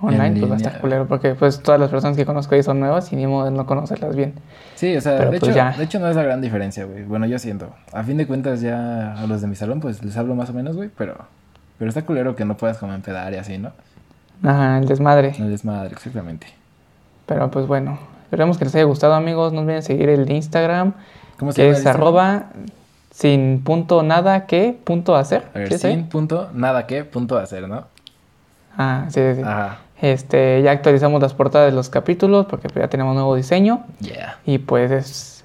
[SPEAKER 2] online, pues va a estar culero, porque pues todas las personas que conozco ahí son nuevas y ni modo de no conocerlas bien.
[SPEAKER 1] Sí, o sea,
[SPEAKER 2] Pero
[SPEAKER 1] de,
[SPEAKER 2] pues
[SPEAKER 1] hecho,
[SPEAKER 2] ya.
[SPEAKER 1] de hecho no es la gran diferencia, güey. Bueno, yo siento. A fin de cuentas ya a los de mi salón pues les hablo más o menos, güey, pero... Pero está culero que no puedas como empedar y así, ¿no?
[SPEAKER 2] Ajá, el desmadre.
[SPEAKER 1] No es madre, exactamente.
[SPEAKER 2] Pero pues bueno, esperemos que les haya gustado, amigos. No olviden seguir el Instagram,
[SPEAKER 1] ¿Cómo se
[SPEAKER 2] que
[SPEAKER 1] llama
[SPEAKER 2] es arroba sin punto nada que punto hacer.
[SPEAKER 1] A ver,
[SPEAKER 2] ¿Sí está
[SPEAKER 1] sin punto, nada que, punto hacer, ¿no?
[SPEAKER 2] Ah, sí, sí.
[SPEAKER 1] Ajá.
[SPEAKER 2] Este, ya actualizamos las portadas de los capítulos porque ya tenemos nuevo diseño
[SPEAKER 1] Yeah.
[SPEAKER 2] y pues es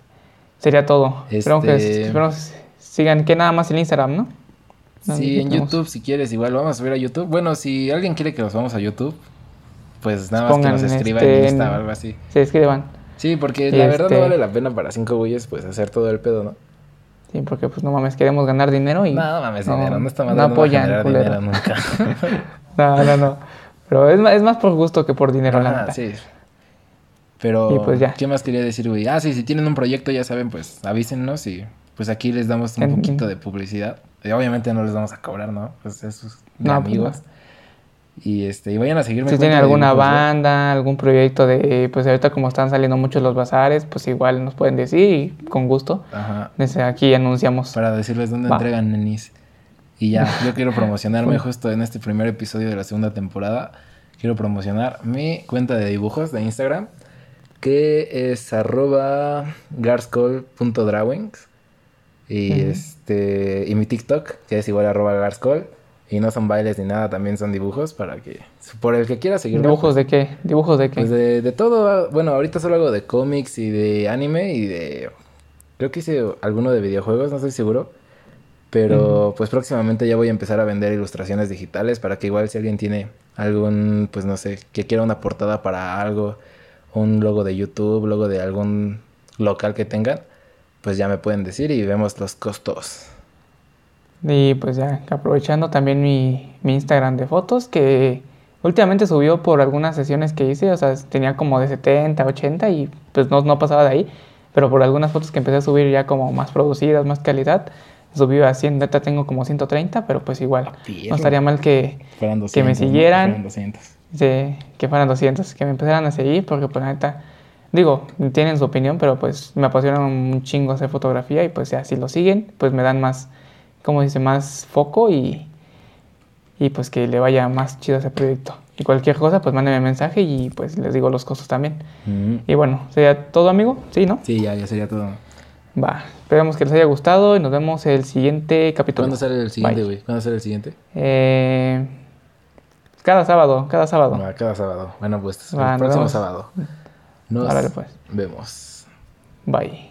[SPEAKER 2] sería todo. Esperamos que
[SPEAKER 1] Este-
[SPEAKER 2] esperamos sigan que nada más el Instagram, ¿no? No,
[SPEAKER 1] Sí, en
[SPEAKER 2] tenemos-
[SPEAKER 1] YouTube, si quieres, igual vamos a subir a YouTube. Bueno, si alguien quiere que nos vamos a YouTube, pues nada más
[SPEAKER 2] Pongan,
[SPEAKER 1] que nos escriba
[SPEAKER 2] este,
[SPEAKER 1] en Insta o algo así.
[SPEAKER 2] Se escriban.
[SPEAKER 1] Sí, porque la verdad
[SPEAKER 2] Este-
[SPEAKER 1] no vale la pena para cinco güeyes, pues hacer todo el pedo, ¿no?
[SPEAKER 2] Sí, porque pues no mames, queremos ganar dinero y...
[SPEAKER 1] No, no mames, dinero, no está mal.
[SPEAKER 2] No
[SPEAKER 1] no
[SPEAKER 2] apoyan, culero.
[SPEAKER 1] nunca.
[SPEAKER 2] No, no, no. Pero es más, es más por gusto que por dinero, la
[SPEAKER 1] Ajá,
[SPEAKER 2] neta.
[SPEAKER 1] sí. Pero,
[SPEAKER 2] Y pues ya.
[SPEAKER 1] ¿qué más quería decir, güey? Ah, sí, si tienen un proyecto, ya saben, pues avísennos y pues aquí les damos un
[SPEAKER 2] En-
[SPEAKER 1] poquito de publicidad. Y obviamente no les vamos a cobrar, ¿no? Pues esos
[SPEAKER 2] No, pues
[SPEAKER 1] amigos. Y este, y vayan a seguirme.
[SPEAKER 2] Si
[SPEAKER 1] en
[SPEAKER 2] tienen alguna banda, algún proyecto de, pues ahorita como están saliendo muchos los bazares, pues igual nos pueden decir y con gusto.
[SPEAKER 1] Ajá.
[SPEAKER 2] Desde aquí anunciamos.
[SPEAKER 1] Para decirles dónde
[SPEAKER 2] Va.
[SPEAKER 1] entregan nenis. Y ya, yo quiero promocionarme justo en este primer episodio de la segunda temporada. Quiero promocionar mi cuenta de dibujos de Instagram, que es arroba garscol.drawings. Y
[SPEAKER 2] Ujú.
[SPEAKER 1] este. Y mi TikTok, que es igual arroba garscol. Y no son bailes ni nada, también son dibujos para que. Por el que quiera seguirme.
[SPEAKER 2] ¿Dibujos de qué? ¿Dibujos de qué?
[SPEAKER 1] Pues de, de todo, bueno, ahorita solo hago de cómics y de anime y de... Creo que hice alguno de videojuegos, no estoy seguro. Pero pues próximamente ya voy a empezar a vender ilustraciones digitales para que igual si alguien tiene algún, pues no sé, que quiera una portada para algo, un logo de YouTube, logo de algún local que tengan, pues ya me pueden decir y vemos los costos.
[SPEAKER 2] Y pues ya, aprovechando también mi, mi Instagram de fotos, que últimamente subió por algunas sesiones que hice, o sea, tenía como de 70, 80 y pues no, no pasaba de ahí, pero por algunas fotos que empecé a subir ya como más producidas, más calidad, subió a 100, neta tengo como 130, pero pues igual, no estaría mal que,
[SPEAKER 1] Fueran
[SPEAKER 2] Que
[SPEAKER 1] 200,
[SPEAKER 2] me
[SPEAKER 1] ¿no?
[SPEAKER 2] siguieran.
[SPEAKER 1] fueran 200.
[SPEAKER 2] de- que fueran 200, que me empezaran a seguir, porque pues neta, digo, tienen su opinión, pero pues me apasiona un chingo hacer fotografía y pues ya, si lo siguen, pues me dan más, como dice, más foco y, y pues que le vaya más chido a ese proyecto. Y cualquier cosa, pues mándenme mensaje y pues les digo los costos también.
[SPEAKER 1] Mm.
[SPEAKER 2] Y bueno, sería todo, amigo, ¿sí, no?
[SPEAKER 1] Sí, ya, ya sería todo.
[SPEAKER 2] Va, esperemos que les haya gustado y nos vemos el siguiente capítulo.
[SPEAKER 1] ¿Cuándo sale el siguiente, güey? ¿Cuándo sale el siguiente?
[SPEAKER 2] Eh, cada sábado, cada sábado.
[SPEAKER 1] Va, cada sábado. Bueno, pues
[SPEAKER 2] Va,
[SPEAKER 1] el próximo
[SPEAKER 2] vemos.
[SPEAKER 1] sábado. Nos
[SPEAKER 2] pues.
[SPEAKER 1] vemos.
[SPEAKER 2] Bye.